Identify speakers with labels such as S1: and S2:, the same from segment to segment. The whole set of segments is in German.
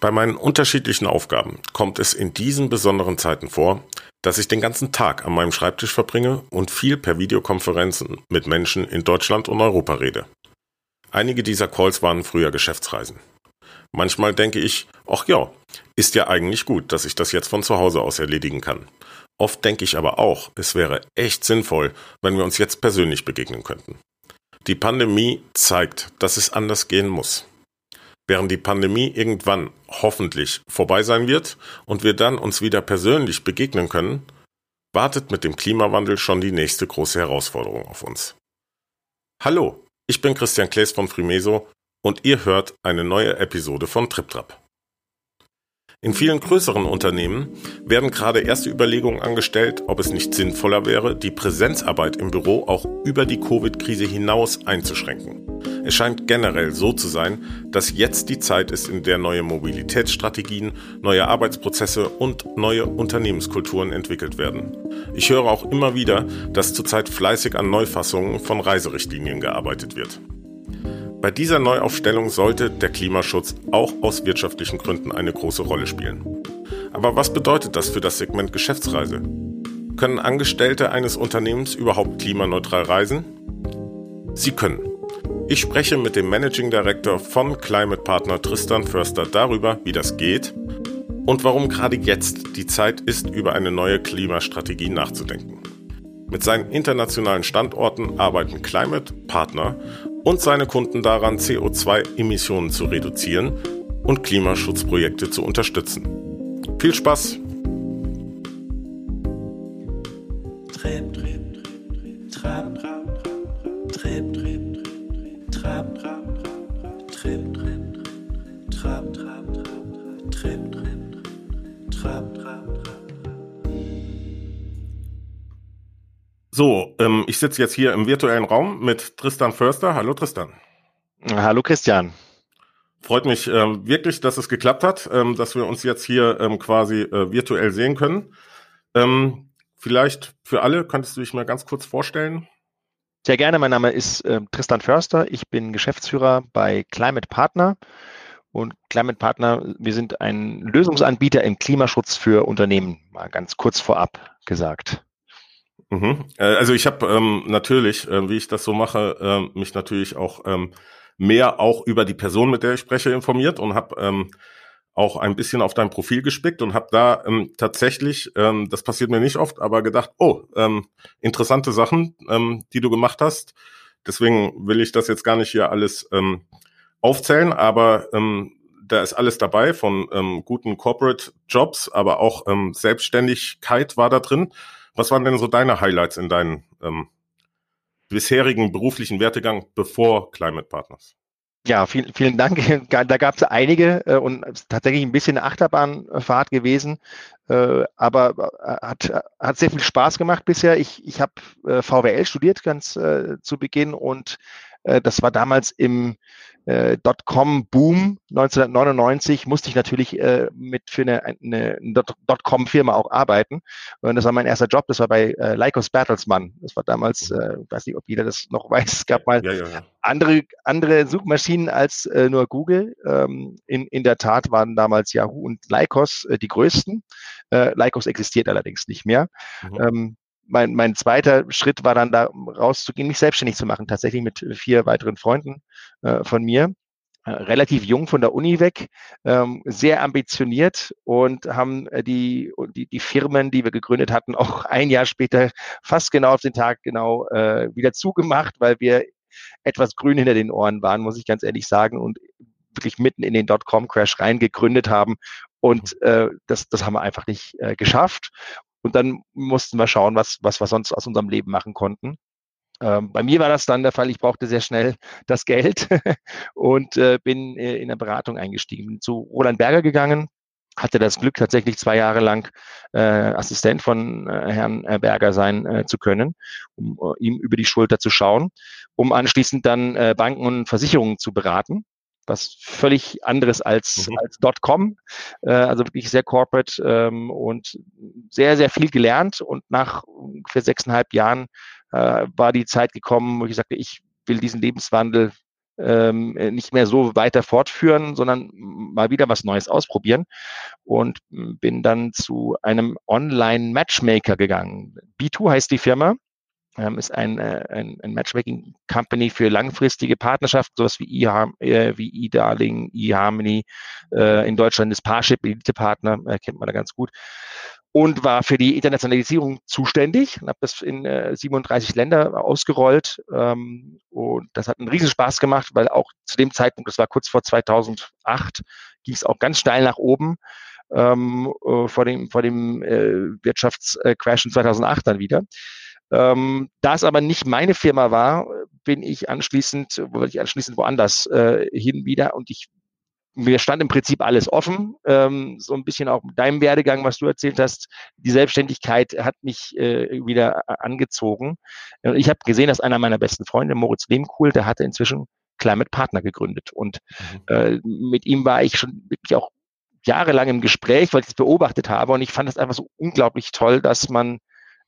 S1: Bei meinen unterschiedlichen Aufgaben kommt es in diesen besonderen Zeiten vor, dass ich den ganzen Tag an meinem Schreibtisch verbringe und viel per Videokonferenzen mit Menschen in Deutschland und Europa rede. Einige dieser Calls waren früher Geschäftsreisen. Manchmal denke ich, ach ja, ist ja eigentlich gut, dass ich das jetzt von zu Hause aus erledigen kann. Oft denke ich aber auch, es wäre echt sinnvoll, wenn wir uns jetzt persönlich begegnen könnten. Die Pandemie zeigt, dass es anders gehen muss. Während die Pandemie irgendwann hoffentlich vorbei sein wird und wir dann uns wieder persönlich begegnen können, wartet mit dem Klimawandel schon die nächste große Herausforderung auf uns. Hallo, ich bin Christian Klees von Frimeso und ihr hört eine neue Episode von TripTrap. In vielen größeren Unternehmen werden gerade erste Überlegungen angestellt, ob es nicht sinnvoller wäre, die Präsenzarbeit im Büro auch über die Covid-Krise hinaus einzuschränken. Es scheint generell so zu sein, dass jetzt die Zeit ist, in der neue Mobilitätsstrategien, neue Arbeitsprozesse und neue Unternehmenskulturen entwickelt werden. Ich höre auch immer wieder, dass zurzeit fleißig an Neufassungen von Reiserichtlinien gearbeitet wird. Bei dieser Neuaufstellung sollte der Klimaschutz auch aus wirtschaftlichen Gründen eine große Rolle spielen. Aber was bedeutet das für das Segment Geschäftsreise? Können Angestellte eines Unternehmens überhaupt klimaneutral reisen? Sie können. Ich spreche mit dem Managing Director von Climate Partner Tristan Förster darüber, wie das geht und warum gerade jetzt die Zeit ist, über eine neue Klimastrategie nachzudenken. Mit seinen internationalen Standorten arbeiten Climate Partner und seine Kunden daran, CO2-Emissionen zu reduzieren und Klimaschutzprojekte zu unterstützen. Viel Spaß! So, ähm, ich sitze jetzt hier im virtuellen Raum mit Tristan Förster. Hallo Tristan.
S2: Hallo Christian.
S1: Freut mich ähm, wirklich, dass es geklappt hat, ähm, dass wir uns jetzt hier ähm, quasi äh, virtuell sehen können. Ähm, vielleicht für alle, könntest du dich mal ganz kurz vorstellen?
S2: Sehr gerne, mein Name ist äh, Tristan Förster. Ich bin Geschäftsführer bei Climate Partner. Und Climate Partner, wir sind ein Lösungsanbieter im Klimaschutz für Unternehmen, mal ganz kurz vorab gesagt.
S1: Mhm. Äh, also ich habe ähm, natürlich, äh, wie ich das so mache, äh, mich natürlich auch ähm, mehr auch über die Person, mit der ich spreche, informiert und habe ähm, auch ein bisschen auf dein Profil gespickt und habe da ähm, tatsächlich, ähm, das passiert mir nicht oft, aber gedacht, oh, ähm, interessante Sachen, ähm, die du gemacht hast. Deswegen will ich das jetzt gar nicht hier alles ähm, aufzählen, aber ähm, da ist alles dabei von ähm, guten Corporate Jobs, aber auch ähm, Selbstständigkeit war da drin. Was waren denn so deine Highlights in deinem ähm, bisherigen beruflichen Wertegang bevor Climate Partners?
S2: Ja, vielen, vielen Dank. Da gab es einige äh, und tatsächlich ein bisschen eine Achterbahnfahrt gewesen, äh, aber äh, hat, hat sehr viel Spaß gemacht bisher. Ich, ich habe äh, VWL studiert ganz äh, zu Beginn und das war damals im äh, Dotcom-Boom 1999 musste ich natürlich äh, mit für eine, eine, Dotcom-Firma auch arbeiten. Und das war mein erster Job. Das war bei äh, Lycos Bertelsmann. Das war damals, äh, weiß nicht, ob jeder das noch weiß. Es gab mal ja, ja, ja. andere andere Suchmaschinen als äh, nur Google. Ähm, in in der Tat waren damals Yahoo und Lycos äh, die größten. Äh, Lycos existiert allerdings nicht mehr. Mhm. Ähm, mein, mein zweiter Schritt war dann da rauszugehen, mich selbstständig zu machen, tatsächlich mit vier weiteren Freunden äh, von mir. Äh, relativ jung von der Uni weg, ähm, sehr ambitioniert und haben äh, die, die, die Firmen, die wir gegründet hatten, auch ein Jahr später fast genau auf den Tag genau äh, wieder zugemacht, weil wir etwas grün hinter den Ohren waren, muss ich ganz ehrlich sagen, und wirklich mitten in den Dotcom-Crash reingegründet haben. Und mhm. äh, das, das haben wir einfach nicht äh, geschafft. Und dann mussten wir schauen, was, was wir sonst aus unserem Leben machen konnten. Ähm, bei mir war das dann der Fall, ich brauchte sehr schnell das Geld und äh, bin äh, in der Beratung eingestiegen. Bin zu Roland Berger gegangen, hatte das Glück, tatsächlich zwei Jahre lang äh, Assistent von äh, Herrn äh, Berger sein äh, zu können, um äh, ihm über die Schulter zu schauen, um anschließend dann äh, Banken und Versicherungen zu beraten was völlig anderes als, mhm. als .com, äh, also wirklich sehr corporate ähm, und sehr, sehr viel gelernt und nach ungefähr sechseinhalb Jahren äh, war die Zeit gekommen, wo ich sagte, ich will diesen Lebenswandel ähm, nicht mehr so weiter fortführen, sondern mal wieder was Neues ausprobieren und bin dann zu einem Online-Matchmaker gegangen. B2 heißt die Firma ist ein, äh, ein, ein Matchmaking-Company für langfristige Partnerschaften, sowas wie, e wie eDarling, eHarmony. Äh, in Deutschland ist Parship, Elite-Partner, äh, kennt man da ganz gut. Und war für die Internationalisierung zuständig und habe das in äh, 37 Länder ausgerollt. Ähm, und das hat einen riesen Spaß gemacht, weil auch zu dem Zeitpunkt, das war kurz vor 2008, ging es auch ganz steil nach oben. Ähm, äh, vor dem, vor dem äh, Wirtschaftscrash in 2008 dann wieder. Ähm, da es aber nicht meine Firma war, bin ich anschließend, wollte ich anschließend woanders äh, hin wieder und ich mir stand im Prinzip alles offen. Ähm, so ein bisschen auch mit deinem Werdegang, was du erzählt hast. Die Selbstständigkeit hat mich äh, wieder angezogen. Und ich habe gesehen, dass einer meiner besten Freunde, Moritz Lehmkuhl, der hatte inzwischen Climate Partner gegründet. Und mhm. äh, mit ihm war ich schon wirklich auch jahrelang im Gespräch, weil ich es beobachtet habe. Und ich fand es einfach so unglaublich toll, dass man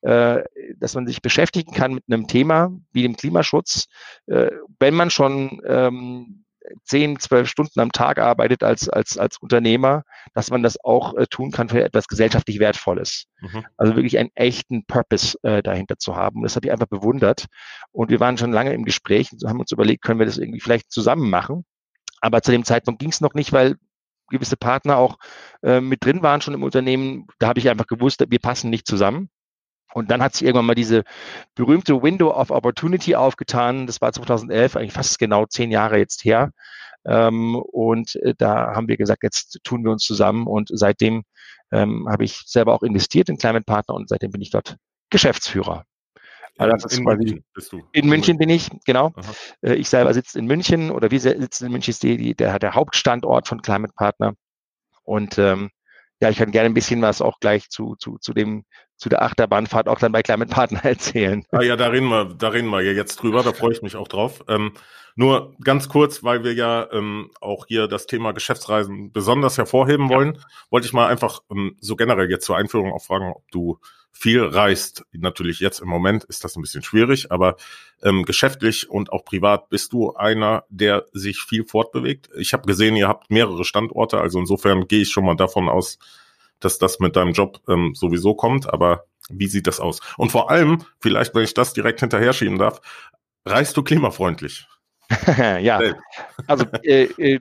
S2: äh, dass man sich beschäftigen kann mit einem Thema wie dem Klimaschutz, äh, wenn man schon ähm, zehn, zwölf Stunden am Tag arbeitet als, als, als Unternehmer, dass man das auch äh, tun kann für etwas gesellschaftlich Wertvolles. Mhm. Also wirklich einen echten Purpose äh, dahinter zu haben. das habe ich einfach bewundert. Und wir waren schon lange im Gespräch und haben uns überlegt, können wir das irgendwie vielleicht zusammen machen. Aber zu dem Zeitpunkt ging es noch nicht, weil gewisse Partner auch äh, mit drin waren schon im Unternehmen. Da habe ich einfach gewusst, wir passen nicht zusammen. Und dann hat sich irgendwann mal diese berühmte Window of Opportunity aufgetan. Das war 2011, eigentlich fast genau zehn Jahre jetzt her. Ähm, und äh, da haben wir gesagt, jetzt tun wir uns zusammen. Und seitdem ähm, habe ich selber auch investiert in Climate Partner und seitdem bin ich dort Geschäftsführer. Also in München bist du. In München bin ich, genau. Aha. Äh, ich selber sitze in München oder wir sitzen in München, ist die, der, der Hauptstandort von Climate Partner. Und ähm, ja, ich kann gerne ein bisschen was auch gleich zu, zu, zu dem zu der Achterbahnfahrt auch dann bei Climate Partner erzählen.
S1: Ah ja, da reden wir, da reden wir ja jetzt drüber, da freue ich mich auch drauf. Ähm, nur ganz kurz, weil wir ja ähm, auch hier das Thema Geschäftsreisen besonders hervorheben wollen, ja. wollte ich mal einfach ähm, so generell jetzt zur Einführung auch fragen, ob du viel reist. Natürlich jetzt im Moment ist das ein bisschen schwierig, aber ähm, geschäftlich und auch privat bist du einer, der sich viel fortbewegt. Ich habe gesehen, ihr habt mehrere Standorte, also insofern gehe ich schon mal davon aus, dass das mit deinem Job ähm, sowieso kommt, aber wie sieht das aus? Und vor allem, vielleicht, wenn ich das direkt hinterher schieben darf, reist du klimafreundlich?
S2: ja, also äh, äh,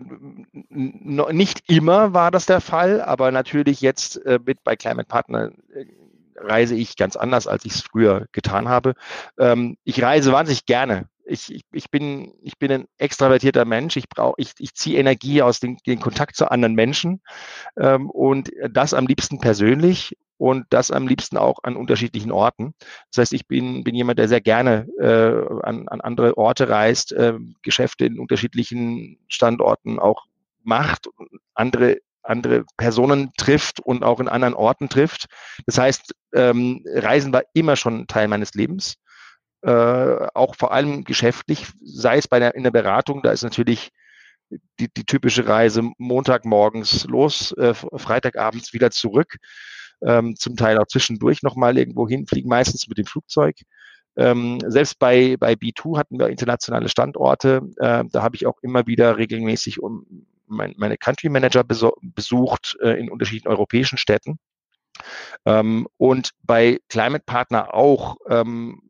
S2: nicht immer war das der Fall, aber natürlich jetzt äh, mit bei Climate Partner äh, reise ich ganz anders, als ich es früher getan habe. Ähm, ich reise wahnsinnig gerne ich, ich, bin, ich bin ein extravertierter Mensch. Ich ich, ich ziehe Energie aus dem, dem Kontakt zu anderen Menschen ähm, und das am liebsten persönlich und das am liebsten auch an unterschiedlichen Orten. Das heißt, ich bin, bin jemand, der sehr gerne äh, an, an andere Orte reist, äh, Geschäfte in unterschiedlichen Standorten auch macht, andere andere Personen trifft und auch in anderen Orten trifft. Das heißt, ähm, Reisen war immer schon Teil meines Lebens äh, auch vor allem geschäftlich, sei es bei der, in der Beratung, da ist natürlich die, die typische Reise Montagmorgens los, äh, Freitagabends wieder zurück, ähm, zum Teil auch zwischendurch nochmal irgendwo hinfliegen, meistens mit dem Flugzeug. Ähm, selbst bei, bei B2 hatten wir internationale Standorte. Äh, da habe ich auch immer wieder regelmäßig um mein, meine Country Manager besucht äh, in unterschiedlichen europäischen Städten. Ähm, und bei Climate Partner auch ähm,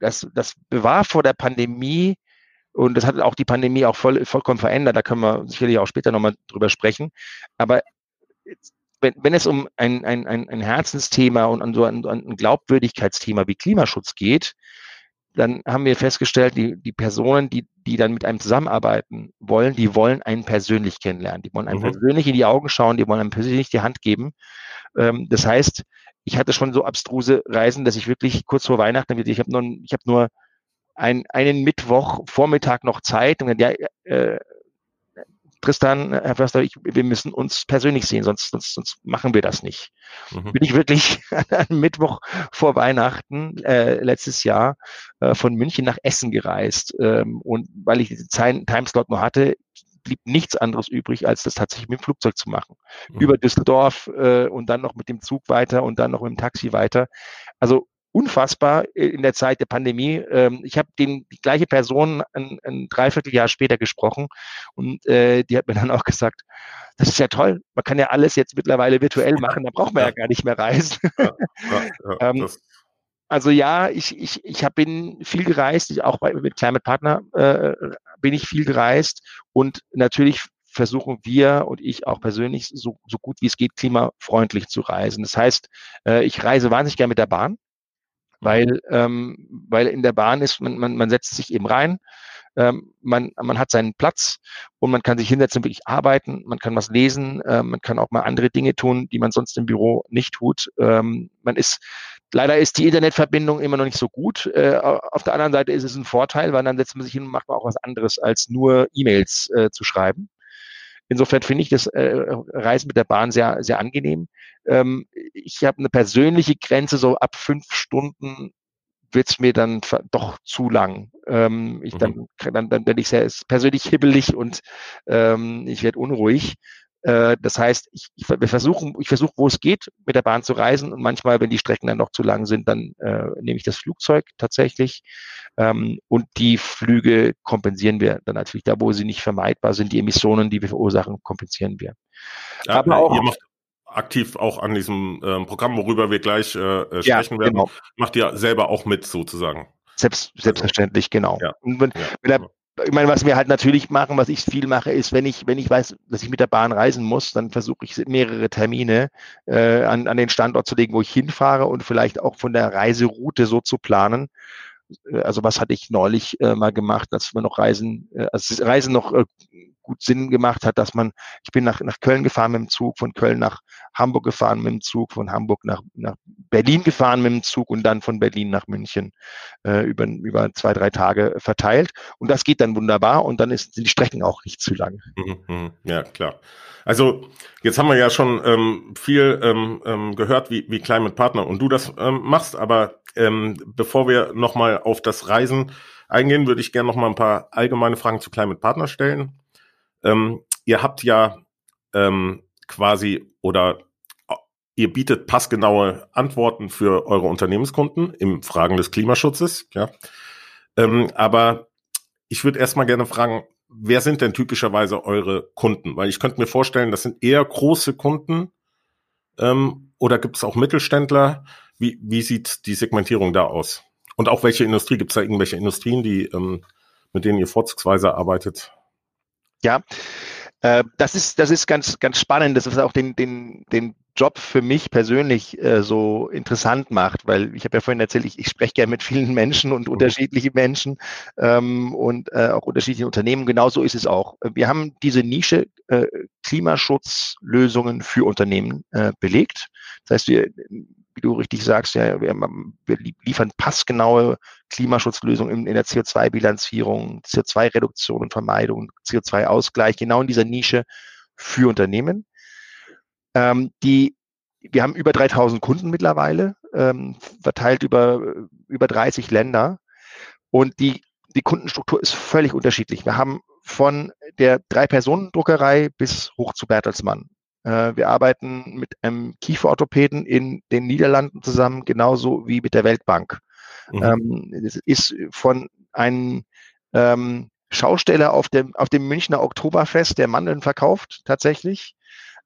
S2: das, das war vor der Pandemie und das hat auch die Pandemie auch voll, vollkommen verändert. Da können wir sicherlich auch später nochmal drüber sprechen. Aber wenn, wenn es um ein, ein, ein, ein Herzensthema und an so ein, ein Glaubwürdigkeitsthema wie Klimaschutz geht, dann haben wir festgestellt, die, die Personen, die, die dann mit einem zusammenarbeiten wollen, die wollen einen persönlich kennenlernen. Die wollen einem mhm. persönlich in die Augen schauen, die wollen einem persönlich die Hand geben. Ähm, das heißt, ich hatte schon so abstruse Reisen, dass ich wirklich kurz vor Weihnachten, ich habe nur, ich habe nur ein, einen Mittwoch Vormittag noch Zeit und dann, ja, äh, Tristan, Herr Förster, ich, wir müssen uns persönlich sehen, sonst, sonst, sonst machen wir das nicht. Mhm. Bin ich wirklich am Mittwoch vor Weihnachten äh, letztes Jahr äh, von München nach Essen gereist. Ähm, und weil ich diesen Timeslot nur hatte, blieb nichts anderes übrig, als das tatsächlich mit dem Flugzeug zu machen. Mhm. Über Düsseldorf äh, und dann noch mit dem Zug weiter und dann noch mit dem Taxi weiter. Also unfassbar in der Zeit der Pandemie. Ähm, ich habe den die gleiche Person ein, ein Dreivierteljahr später gesprochen und äh, die hat mir dann auch gesagt, das ist ja toll. Man kann ja alles jetzt mittlerweile virtuell machen, da braucht man ja, ja gar nicht mehr reisen. Ja, ja, ähm, also ja, ich, ich, ich hab, bin viel gereist, ich, auch bei, mit Climate Partner äh, bin ich viel gereist und natürlich versuchen wir und ich auch persönlich so, so gut wie es geht klimafreundlich zu reisen. Das heißt, äh, ich reise wahnsinnig gerne mit der Bahn, weil, ähm, weil in der Bahn ist, man, man, man setzt sich eben rein, ähm, man, man hat seinen Platz und man kann sich hinsetzen, wirklich arbeiten, man kann was lesen, äh, man kann auch mal andere Dinge tun, die man sonst im Büro nicht tut. Ähm, man ist Leider ist die Internetverbindung immer noch nicht so gut. Äh, auf der anderen Seite ist es ein Vorteil, weil dann setzt man sich hin und macht man auch was anderes, als nur E-Mails äh, zu schreiben. Insofern finde ich das äh, Reisen mit der Bahn sehr, sehr angenehm. Ähm, ich habe eine persönliche Grenze, so ab fünf Stunden wird's mir dann doch zu lang. Ähm, ich dann, mhm. dann, dann werde ich sehr persönlich hibbelig und ähm, ich werde unruhig. Äh, das heißt, ich, ich, wir versuchen, ich versuche, wo es geht, mit der Bahn zu reisen und manchmal, wenn die Strecken dann noch zu lang sind, dann äh, nehme ich das Flugzeug tatsächlich. Ähm, und die Flüge kompensieren wir dann natürlich da, wo sie nicht vermeidbar sind. Die Emissionen, die wir verursachen, kompensieren wir.
S1: Ja, Aber auch, ihr macht aktiv auch an diesem äh, Programm, worüber wir gleich äh, äh sprechen ja, werden, genau. macht ihr selber auch mit sozusagen.
S2: Selbst, selbstverständlich, genau. Ja. Wenn, wenn der ich meine, was wir halt natürlich machen, was ich viel mache, ist, wenn ich, wenn ich weiß, dass ich mit der Bahn reisen muss, dann versuche ich mehrere Termine äh, an, an den Standort zu legen, wo ich hinfahre und vielleicht auch von der Reiseroute so zu planen. Äh, also was hatte ich neulich äh, mal gemacht, dass wir noch Reisen, äh, also Reisen noch äh, gut Sinn gemacht hat, dass man, ich bin nach, nach Köln gefahren mit dem Zug, von Köln nach Hamburg gefahren mit dem Zug, von Hamburg nach, nach Berlin gefahren mit dem Zug und dann von Berlin nach München äh, über, über zwei, drei Tage verteilt. Und das geht dann wunderbar und dann ist, sind die Strecken auch nicht zu lang. Mhm,
S1: mhm. ja, klar. Also jetzt haben wir ja schon ähm, viel ähm, ähm, gehört, wie, wie Climate Partner und du das ähm, machst, aber ähm, bevor wir nochmal auf das Reisen eingehen, würde ich gerne nochmal ein paar allgemeine Fragen zu Climate Partner stellen. Ähm, ihr habt ja ähm, quasi oder äh, ihr bietet passgenaue Antworten für eure Unternehmenskunden im Fragen des Klimaschutzes, ja. Ähm, aber ich würde erstmal gerne fragen, wer sind denn typischerweise eure Kunden? Weil ich könnte mir vorstellen, das sind eher große Kunden ähm, oder gibt es auch Mittelständler? Wie, wie sieht die Segmentierung da aus? Und auch welche Industrie? Gibt es da irgendwelche Industrien, die, ähm, mit denen ihr vorzugsweise arbeitet?
S2: Ja, äh, das ist, das ist ganz, ganz spannend. Das ist auch den, den, den Job für mich persönlich äh, so interessant macht, weil ich habe ja vorhin erzählt, ich, ich spreche gerne mit vielen Menschen und mhm. unterschiedlichen Menschen ähm, und äh, auch unterschiedliche Unternehmen. Genauso ist es auch. Wir haben diese Nische äh, Klimaschutzlösungen für Unternehmen äh, belegt. Das heißt, wir wie du richtig sagst, ja, wir, wir liefern passgenaue Klimaschutzlösungen in, in der CO2-Bilanzierung, CO2-Reduktion und Vermeidung, CO2-Ausgleich, genau in dieser Nische für Unternehmen. Ähm, die, wir haben über 3000 Kunden mittlerweile, ähm, verteilt über, über 30 Länder. Und die, die Kundenstruktur ist völlig unterschiedlich. Wir haben von der Drei-Personen-Druckerei bis hoch zu Bertelsmann. Äh, wir arbeiten mit einem Kieferorthopäden in den Niederlanden zusammen, genauso wie mit der Weltbank. Mhm. Ähm, es ist von einem ähm, Schausteller auf dem, auf dem Münchner Oktoberfest, der Mandeln verkauft, tatsächlich,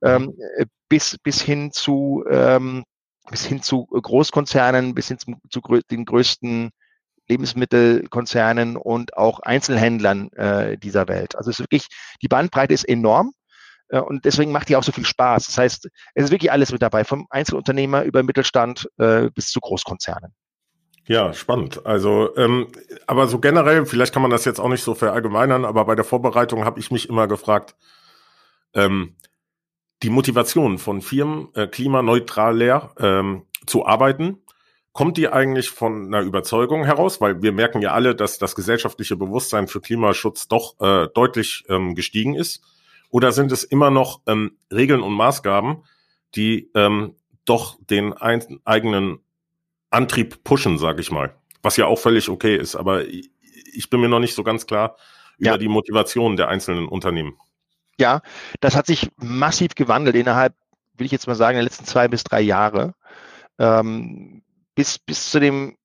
S2: ähm, äh, bis, bis hin zu, ähm, bis hin zu Großkonzernen, bis hin zu, zu den größten Lebensmittelkonzernen und auch Einzelhändlern äh, dieser Welt. Also es ist wirklich, die Bandbreite ist enorm. Äh, und deswegen macht die auch so viel Spaß. Das heißt, es ist wirklich alles mit dabei, vom Einzelunternehmer über Mittelstand äh, bis zu Großkonzernen.
S1: Ja, spannend. Also, ähm, aber so generell, vielleicht kann man das jetzt auch nicht so verallgemeinern, aber bei der Vorbereitung habe ich mich immer gefragt, ähm, die Motivation von Firmen, äh, klimaneutral leer ähm, zu arbeiten, kommt die eigentlich von einer Überzeugung heraus? Weil wir merken ja alle, dass das gesellschaftliche Bewusstsein für Klimaschutz doch äh, deutlich ähm, gestiegen ist. Oder sind es immer noch ähm, Regeln und Maßgaben, die ähm, doch den ein, eigenen Antrieb pushen, sage ich mal? Was ja auch völlig okay ist, aber ich bin mir noch nicht so ganz klar über ja. die Motivation der einzelnen Unternehmen.
S2: Ja, das hat sich massiv gewandelt innerhalb, will ich jetzt mal sagen, der letzten zwei bis drei Jahre. Ähm, bis, bis zu dem,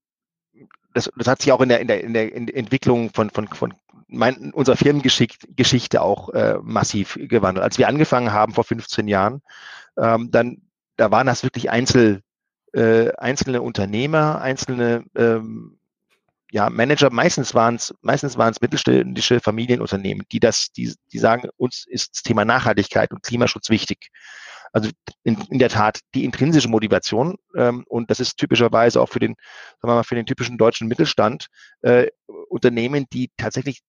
S2: das, das hat sich auch in der, in der, in der Entwicklung von, von, von mein, unserer Firmengeschichte auch äh, massiv gewandelt. Als wir angefangen haben vor 15 Jahren, ähm, dann da waren das wirklich Einzel, äh, einzelne Unternehmer, einzelne ähm, ja, Manager, meistens waren es meistens waren es mittelständische Familienunternehmen, die das, die, die sagen, uns ist das Thema Nachhaltigkeit und Klimaschutz wichtig. Also in, in der Tat die intrinsische Motivation ähm, und das ist typischerweise auch für den, sagen wir mal, für den typischen deutschen Mittelstand äh, Unternehmen, die tatsächlich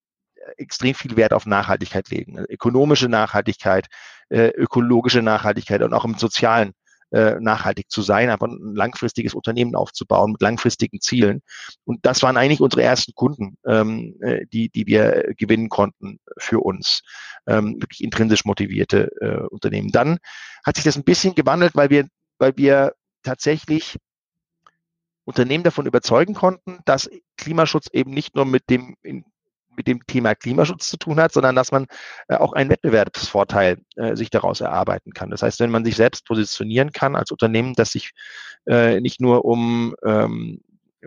S2: extrem viel Wert auf Nachhaltigkeit legen. Ökonomische Nachhaltigkeit, äh, ökologische Nachhaltigkeit und auch im sozialen äh, nachhaltig zu sein, aber ein langfristiges Unternehmen aufzubauen mit langfristigen Zielen. Und das waren eigentlich unsere ersten Kunden, ähm, äh, die, die wir gewinnen konnten für uns. Ähm, wirklich intrinsisch motivierte äh, Unternehmen. Dann hat sich das ein bisschen gewandelt, weil wir, weil wir tatsächlich Unternehmen davon überzeugen konnten, dass Klimaschutz eben nicht nur mit dem in mit dem Thema Klimaschutz zu tun hat, sondern dass man äh, auch einen Wettbewerbsvorteil äh, sich daraus erarbeiten kann. Das heißt, wenn man sich selbst positionieren kann als Unternehmen, das sich äh, nicht nur um ähm,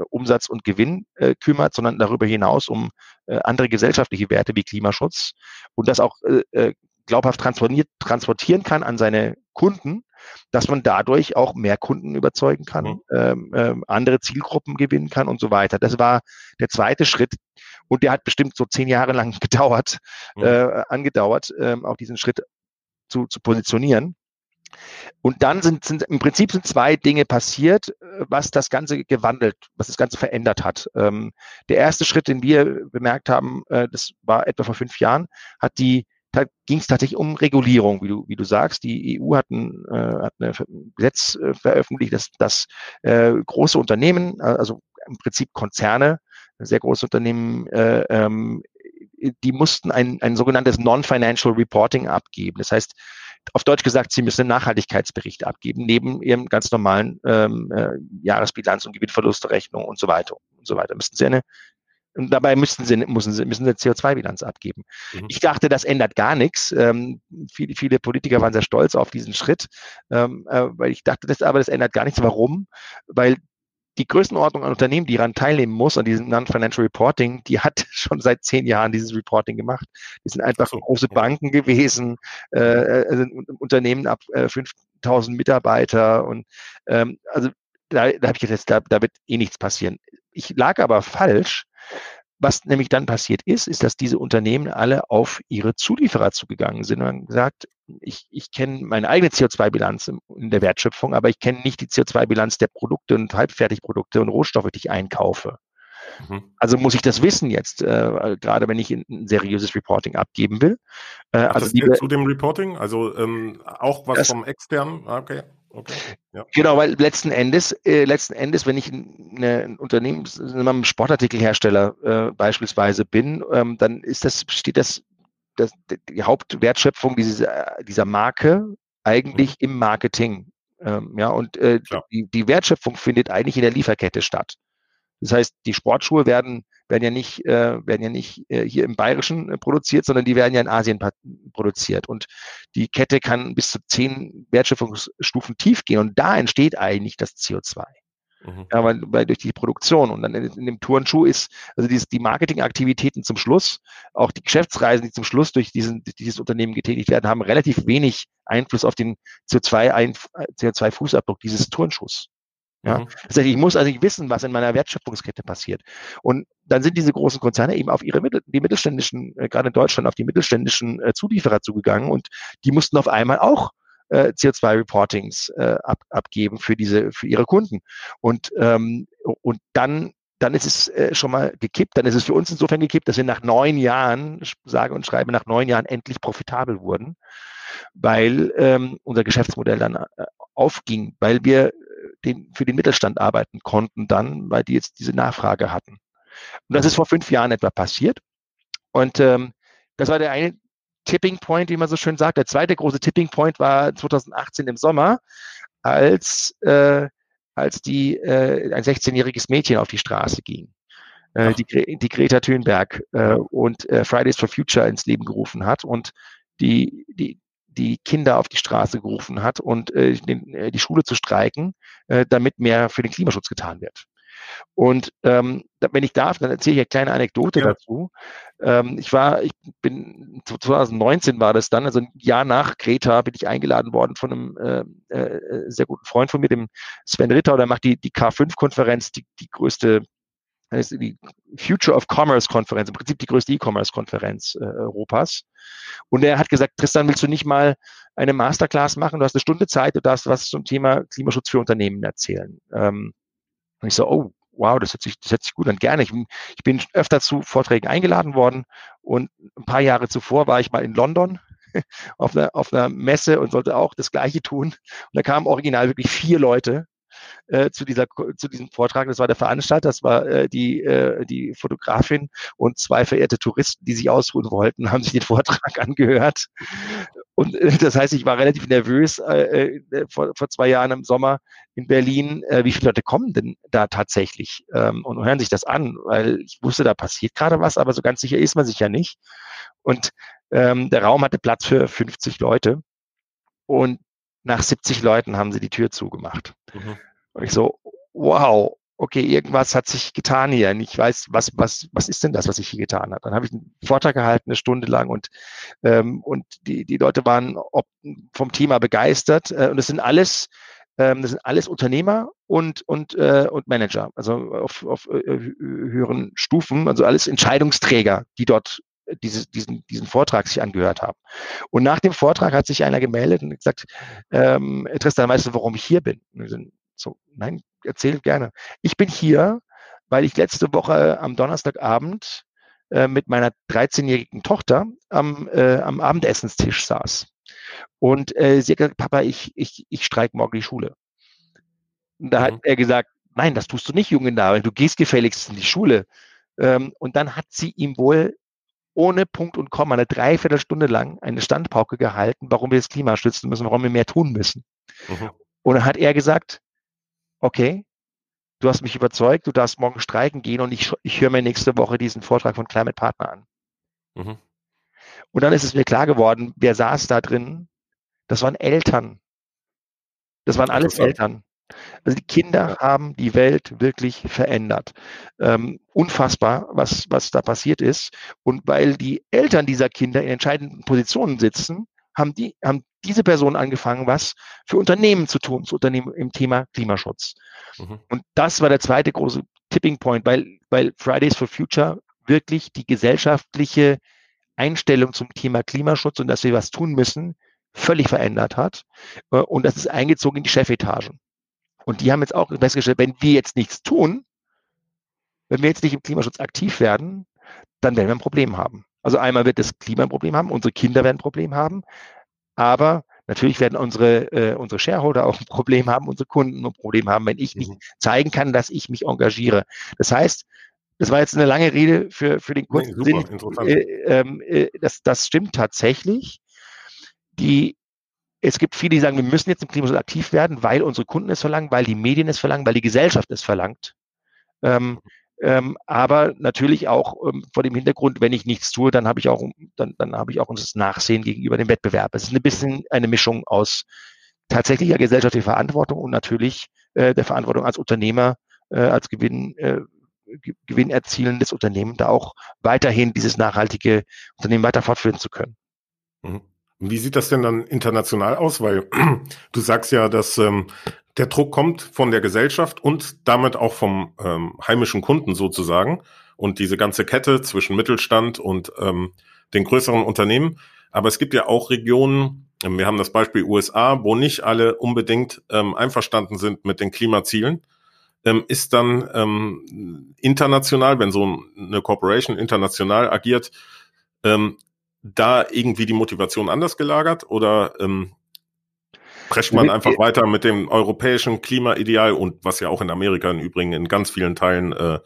S2: Umsatz und Gewinn äh, kümmert, sondern darüber hinaus um äh, andere gesellschaftliche Werte wie Klimaschutz und das auch äh, glaubhaft transportieren kann an seine Kunden, dass man dadurch auch mehr Kunden überzeugen kann, mhm. ähm, ähm, andere Zielgruppen gewinnen kann und so weiter. Das war der zweite Schritt und der hat bestimmt so zehn Jahre lang gedauert, mhm. äh, angedauert, ähm, auch diesen Schritt zu, zu positionieren. Und dann sind, sind im Prinzip sind zwei Dinge passiert, äh, was das Ganze gewandelt, was das Ganze verändert hat. Ähm, der erste Schritt, den wir bemerkt haben, äh, das war etwa vor fünf Jahren, hat die da ging es tatsächlich um Regulierung, wie du, wie du sagst. Die EU hat ein, äh, hat ein Gesetz äh, veröffentlicht, dass, dass äh, große Unternehmen, äh, also im Prinzip Konzerne, sehr große Unternehmen, äh, ähm, die mussten ein, ein sogenanntes Non-Financial Reporting abgeben. Das heißt, auf Deutsch gesagt, sie müssen einen Nachhaltigkeitsbericht abgeben, neben ihrem ganz normalen ähm, äh, Jahresbilanz und Gewinnverlustrechnung und so weiter und so weiter. Müssten sie eine und dabei müssten sie, müssen sie, müssen sie CO2-Bilanz abgeben. Mhm. Ich dachte, das ändert gar nichts. Ähm, viele, viele Politiker waren sehr stolz auf diesen Schritt, ähm, äh, weil ich dachte, das, aber das ändert gar nichts. Warum? Weil die Größenordnung an Unternehmen, die daran teilnehmen muss, an diesem Non-Financial Reporting, die hat schon seit zehn Jahren dieses Reporting gemacht. Die sind einfach so, große ja. Banken gewesen, äh, sind Unternehmen ab äh, 5000 Mitarbeiter und ähm, also da, da habe ich jetzt, da, da wird eh nichts passieren. Ich lag aber falsch, was nämlich dann passiert ist, ist, dass diese Unternehmen alle auf ihre Zulieferer zugegangen sind und haben gesagt, ich, ich kenne meine eigene CO2-Bilanz in der Wertschöpfung, aber ich kenne nicht die CO2-Bilanz der Produkte und Halbfertigprodukte und Rohstoffe, die ich einkaufe. Mhm. Also muss ich das wissen jetzt, äh, gerade wenn ich ein, seriöses Reporting abgeben will.
S1: Äh, also das zu dem Reporting, also ähm, auch was vom externen, ah, okay. Okay.
S2: Ja. Genau, weil letzten Endes, äh, letzten Endes, wenn ich eine, ein Unternehmen, ein Sportartikelhersteller äh, beispielsweise bin, ähm, dann ist das, steht das, das die Hauptwertschöpfung dieser, dieser Marke eigentlich mhm. im Marketing. Ähm, ja, und äh, die, die Wertschöpfung findet eigentlich in der Lieferkette statt. Das heißt, die Sportschuhe werden, werden ja nicht, äh, werden ja nicht äh, hier im Bayerischen äh, produziert, sondern die werden ja in Asien produziert. Und die Kette kann bis zu zehn Wertschöpfungsstufen tief gehen und da entsteht eigentlich das CO2. Mhm. Ja, weil, weil durch die Produktion und dann in, in dem Turnschuh ist, also dieses, die Marketingaktivitäten zum Schluss, auch die Geschäftsreisen, die zum Schluss durch, diesen, durch dieses Unternehmen getätigt werden, haben relativ wenig Einfluss auf den CO2-Fußabdruck CO2 dieses Turnschuhs. Ja, mhm. das heißt, ich muss also wissen, was in meiner Wertschöpfungskette passiert. Und dann sind diese großen Konzerne eben auf ihre Mittel, die mittelständischen, äh, gerade in Deutschland, auf die mittelständischen äh, Zulieferer zugegangen und die mussten auf einmal auch äh, CO2-Reportings äh, ab, abgeben für diese, für ihre Kunden. Und ähm, und dann dann ist es äh, schon mal gekippt. Dann ist es für uns insofern gekippt, dass wir nach neun Jahren, sage und schreibe, nach neun Jahren endlich profitabel wurden, weil ähm, unser Geschäftsmodell dann äh, aufging, weil wir den, für den Mittelstand arbeiten konnten dann, weil die jetzt diese Nachfrage hatten. Und das ist vor fünf Jahren etwa passiert. Und ähm, das war der eine Tipping Point, wie man so schön sagt. Der zweite große Tipping Point war 2018 im Sommer, als, äh, als die, äh, ein 16-jähriges Mädchen auf die Straße ging. Äh, die, die Greta Thunberg äh, und äh, Fridays for Future ins Leben gerufen hat. Und die, die, die Kinder auf die Straße gerufen hat und äh, den, äh, die Schule zu streiken, äh, damit mehr für den Klimaschutz getan wird. Und ähm, wenn ich darf, dann erzähle ich eine kleine Anekdote ja. dazu. Ähm, ich war, ich bin 2019 war das dann, also ein Jahr nach Greta bin ich eingeladen worden von einem äh, äh, sehr guten Freund von mir, dem Sven Ritter, der macht die, die K5-Konferenz, die, die größte die Future of Commerce Konferenz, im Prinzip die größte E-Commerce-Konferenz äh, Europas. Und er hat gesagt, Tristan, willst du nicht mal eine Masterclass machen? Du hast eine Stunde Zeit, du darfst was zum Thema Klimaschutz für Unternehmen erzählen. Ähm, und ich so, oh, wow, das hört sich, das hört sich gut an. Gerne. Ich, ich bin öfter zu Vorträgen eingeladen worden und ein paar Jahre zuvor war ich mal in London auf einer, auf einer Messe und sollte auch das Gleiche tun. Und da kamen original wirklich vier Leute äh, zu, dieser, zu diesem Vortrag. Das war der Veranstalter, das war äh, die, äh, die Fotografin und zwei verehrte Touristen, die sich ausruhen wollten, haben sich den Vortrag angehört. Und äh, das heißt, ich war relativ nervös äh, äh, vor, vor zwei Jahren im Sommer in Berlin. Äh, wie viele Leute kommen denn da tatsächlich ähm, und hören sich das an? Weil ich wusste, da passiert gerade was, aber so ganz sicher ist man sich ja nicht. Und ähm, der Raum hatte Platz für 50 Leute. Und nach 70 Leuten haben sie die Tür zugemacht. Mhm. Und ich so, wow, okay, irgendwas hat sich getan hier. Und ich weiß, was, was, was ist denn das, was sich hier getan hat? Dann habe ich einen Vortrag gehalten, eine Stunde lang und, ähm, und die, die Leute waren ob, vom Thema begeistert. Äh, und das sind alles, ähm, das sind alles Unternehmer und, und, äh, und Manager, also auf, auf äh, höheren Stufen, also alles Entscheidungsträger, die dort diese, diesen, diesen Vortrag sich angehört haben. Und nach dem Vortrag hat sich einer gemeldet und gesagt, ähm, Tristan, weißt du, warum ich hier bin? So, nein, erzähl gerne. Ich bin hier, weil ich letzte Woche am Donnerstagabend äh, mit meiner 13-jährigen Tochter am, äh, am Abendessenstisch saß. Und äh, sie hat gesagt, Papa, ich, ich, ich streike morgen die Schule. Und da mhm. hat er gesagt, nein, das tust du nicht, Junge, da, du gehst gefälligst in die Schule. Ähm, und dann hat sie ihm wohl ohne Punkt und Komma eine Dreiviertelstunde lang eine Standpauke gehalten, warum wir das Klima schützen müssen, warum wir mehr tun müssen. Mhm. Und dann hat er gesagt, okay, du hast mich überzeugt, du darfst morgen streiken gehen und ich, ich höre mir nächste Woche diesen Vortrag von Climate Partner an. Mhm. Und dann ist es mir klar geworden, wer saß da drin? Das waren Eltern. Das waren alles Eltern. Also die Kinder haben die Welt wirklich verändert. Ähm, unfassbar, was, was da passiert ist. Und weil die Eltern dieser Kinder in entscheidenden Positionen sitzen, haben die, haben diese Personen angefangen, was für Unternehmen zu tun, zu Unternehmen im Thema Klimaschutz. Mhm. Und das war der zweite große Tipping Point, weil, weil Fridays for Future wirklich die gesellschaftliche Einstellung zum Thema Klimaschutz und dass wir was tun müssen, völlig verändert hat. Äh, und das ist eingezogen in die Chefetagen. Und die haben jetzt auch festgestellt, wenn wir jetzt nichts tun, wenn wir jetzt nicht im Klimaschutz aktiv werden, dann werden wir ein Problem haben. Also einmal wird das Klima ein Problem haben, unsere Kinder werden ein Problem haben, aber natürlich werden unsere, äh, unsere Shareholder auch ein Problem haben, unsere Kunden ein Problem haben, wenn ich nicht mhm. zeigen kann, dass ich mich engagiere. Das heißt, das war jetzt eine lange Rede für, für den kurzen Sinn. Äh, ähm, äh, das, das stimmt tatsächlich. Die, es gibt viele, die sagen, wir müssen jetzt im Klimaschutz aktiv werden, weil unsere Kunden es verlangen, weil die Medien es verlangen, weil die Gesellschaft es verlangt. Ähm. Ähm, aber natürlich auch ähm, vor dem Hintergrund, wenn ich nichts tue, dann habe ich auch, dann, dann habe ich auch das Nachsehen gegenüber dem Wettbewerb. Es ist ein bisschen eine Mischung aus tatsächlicher gesellschaftlicher Verantwortung und natürlich äh, der Verantwortung als Unternehmer, äh, als Gewinn, äh, Gewinn erzielendes Unternehmen, da auch weiterhin dieses nachhaltige Unternehmen weiter fortführen zu können.
S1: Mhm. Wie sieht das denn dann international aus? Weil du sagst ja, dass ähm, der Druck kommt von der Gesellschaft und damit auch vom ähm, heimischen Kunden sozusagen und diese ganze Kette zwischen Mittelstand und ähm, den größeren Unternehmen. Aber es gibt ja auch Regionen, ähm, wir haben das Beispiel USA, wo nicht alle unbedingt ähm, einverstanden sind mit den Klimazielen. Ähm, ist dann ähm, international, wenn so eine Corporation international agiert, ähm, da irgendwie die Motivation anders gelagert oder ähm, prescht man einfach weiter mit dem europäischen Klimaideal und was ja auch in Amerika im Übrigen in ganz vielen Teilen äh,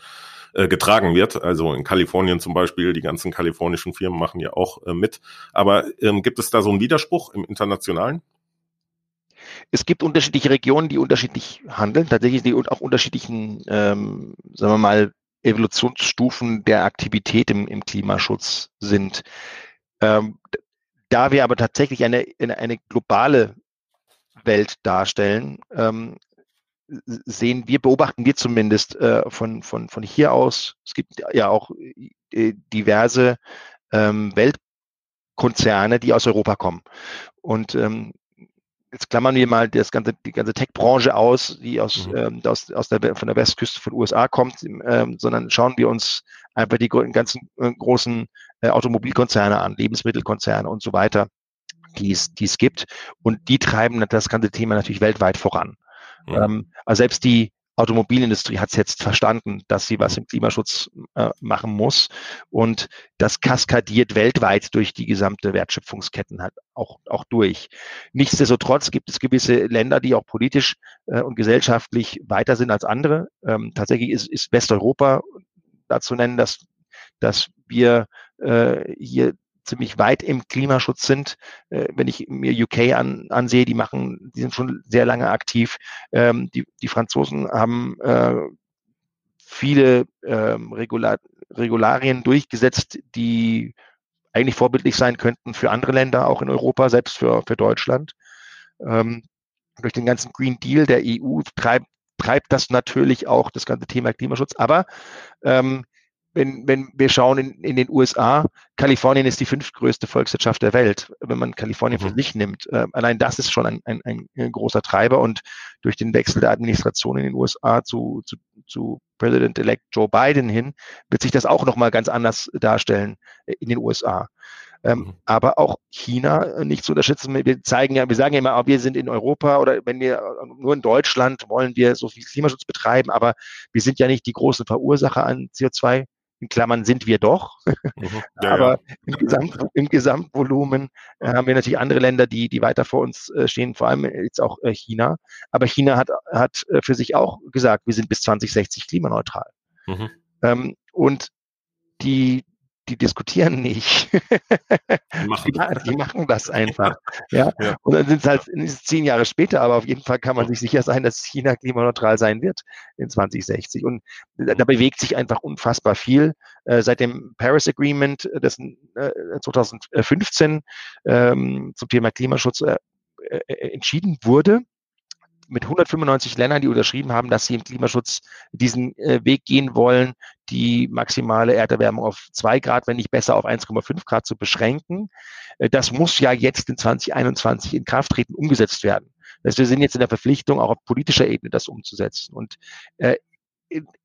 S1: äh, getragen wird. Also in Kalifornien zum Beispiel, die ganzen kalifornischen Firmen machen ja auch äh, mit. Aber ähm, gibt es da so einen Widerspruch im Internationalen?
S2: Es gibt unterschiedliche Regionen, die unterschiedlich handeln, tatsächlich die auch unterschiedlichen, ähm, sagen wir mal, Evolutionsstufen der Aktivität im, im Klimaschutz sind. Ähm, da wir aber tatsächlich eine, eine, globale Welt darstellen, ähm, sehen wir, beobachten wir zumindest äh, von, von, von hier aus, es gibt ja auch äh, diverse ähm, Weltkonzerne, die aus Europa kommen. Und ähm, jetzt klammern wir mal das ganze, die ganze Tech-Branche aus, die aus, mhm. ähm, aus, aus der, von der Westküste von USA kommt, ähm, sondern schauen wir uns einfach die ganzen äh, großen Automobilkonzerne an, Lebensmittelkonzerne und so weiter, die es, die es gibt. Und die treiben das ganze Thema natürlich weltweit voran. Mhm. Ähm, also selbst die Automobilindustrie hat es jetzt verstanden, dass sie was im Klimaschutz äh, machen muss. Und das kaskadiert weltweit durch die gesamte Wertschöpfungsketten halt auch, auch durch. Nichtsdestotrotz gibt es gewisse Länder, die auch politisch äh, und gesellschaftlich weiter sind als andere. Ähm, tatsächlich ist, ist Westeuropa dazu nennen, dass, dass wir äh, hier ziemlich weit im Klimaschutz sind. Äh, wenn ich mir UK an, ansehe, die machen, die sind schon sehr lange aktiv. Ähm, die, die Franzosen haben äh, viele ähm, Regular, Regularien durchgesetzt, die eigentlich vorbildlich sein könnten für andere Länder, auch in Europa, selbst für, für Deutschland. Ähm, durch den ganzen Green Deal der EU treibt, treibt das natürlich auch das ganze Thema Klimaschutz. Aber ähm, wenn, wenn wir schauen in, in den USA, Kalifornien ist die fünftgrößte Volkswirtschaft der Welt, wenn man Kalifornien für mhm. sich nimmt. Äh, allein das ist schon ein, ein, ein, großer Treiber und durch den Wechsel der Administration in den USA zu, zu, zu President-elect Joe Biden hin, wird sich das auch nochmal ganz anders darstellen äh, in den USA. Ähm, mhm. Aber auch China äh, nicht zu unterschätzen. Wir zeigen ja, wir sagen ja immer, wir sind in Europa oder wenn wir äh, nur in Deutschland wollen wir so viel Klimaschutz betreiben, aber wir sind ja nicht die großen Verursacher an CO2 in Klammern sind wir doch. Mhm. Ja, Aber ja. Im, Gesamt, im, Gesamtvolumen äh, haben wir natürlich andere Länder, die, die weiter vor uns äh, stehen, vor allem jetzt auch äh, China. Aber China hat, hat äh, für sich auch gesagt, wir sind bis 2060 klimaneutral. Mhm. Ähm, und die, die diskutieren nicht. Die machen, die, die machen das einfach. ja. ja. Und dann sind es halt zehn Jahre später, aber auf jeden Fall kann man sich sicher sein, dass China klimaneutral sein wird in 2060. Und da mhm. bewegt sich einfach unfassbar viel. Äh, seit dem Paris Agreement, äh, das äh, 2015 ähm, zum Thema Klimaschutz äh, äh, entschieden wurde, mit 195 Ländern, die unterschrieben haben, dass sie im Klimaschutz diesen äh, Weg gehen wollen, die maximale Erderwärmung auf zwei Grad, wenn nicht besser auf 1,5 Grad zu beschränken. Äh, das muss ja jetzt in 2021 in Kraft treten, umgesetzt werden. Heißt, wir sind jetzt in der Verpflichtung, auch auf politischer Ebene das umzusetzen. Und äh,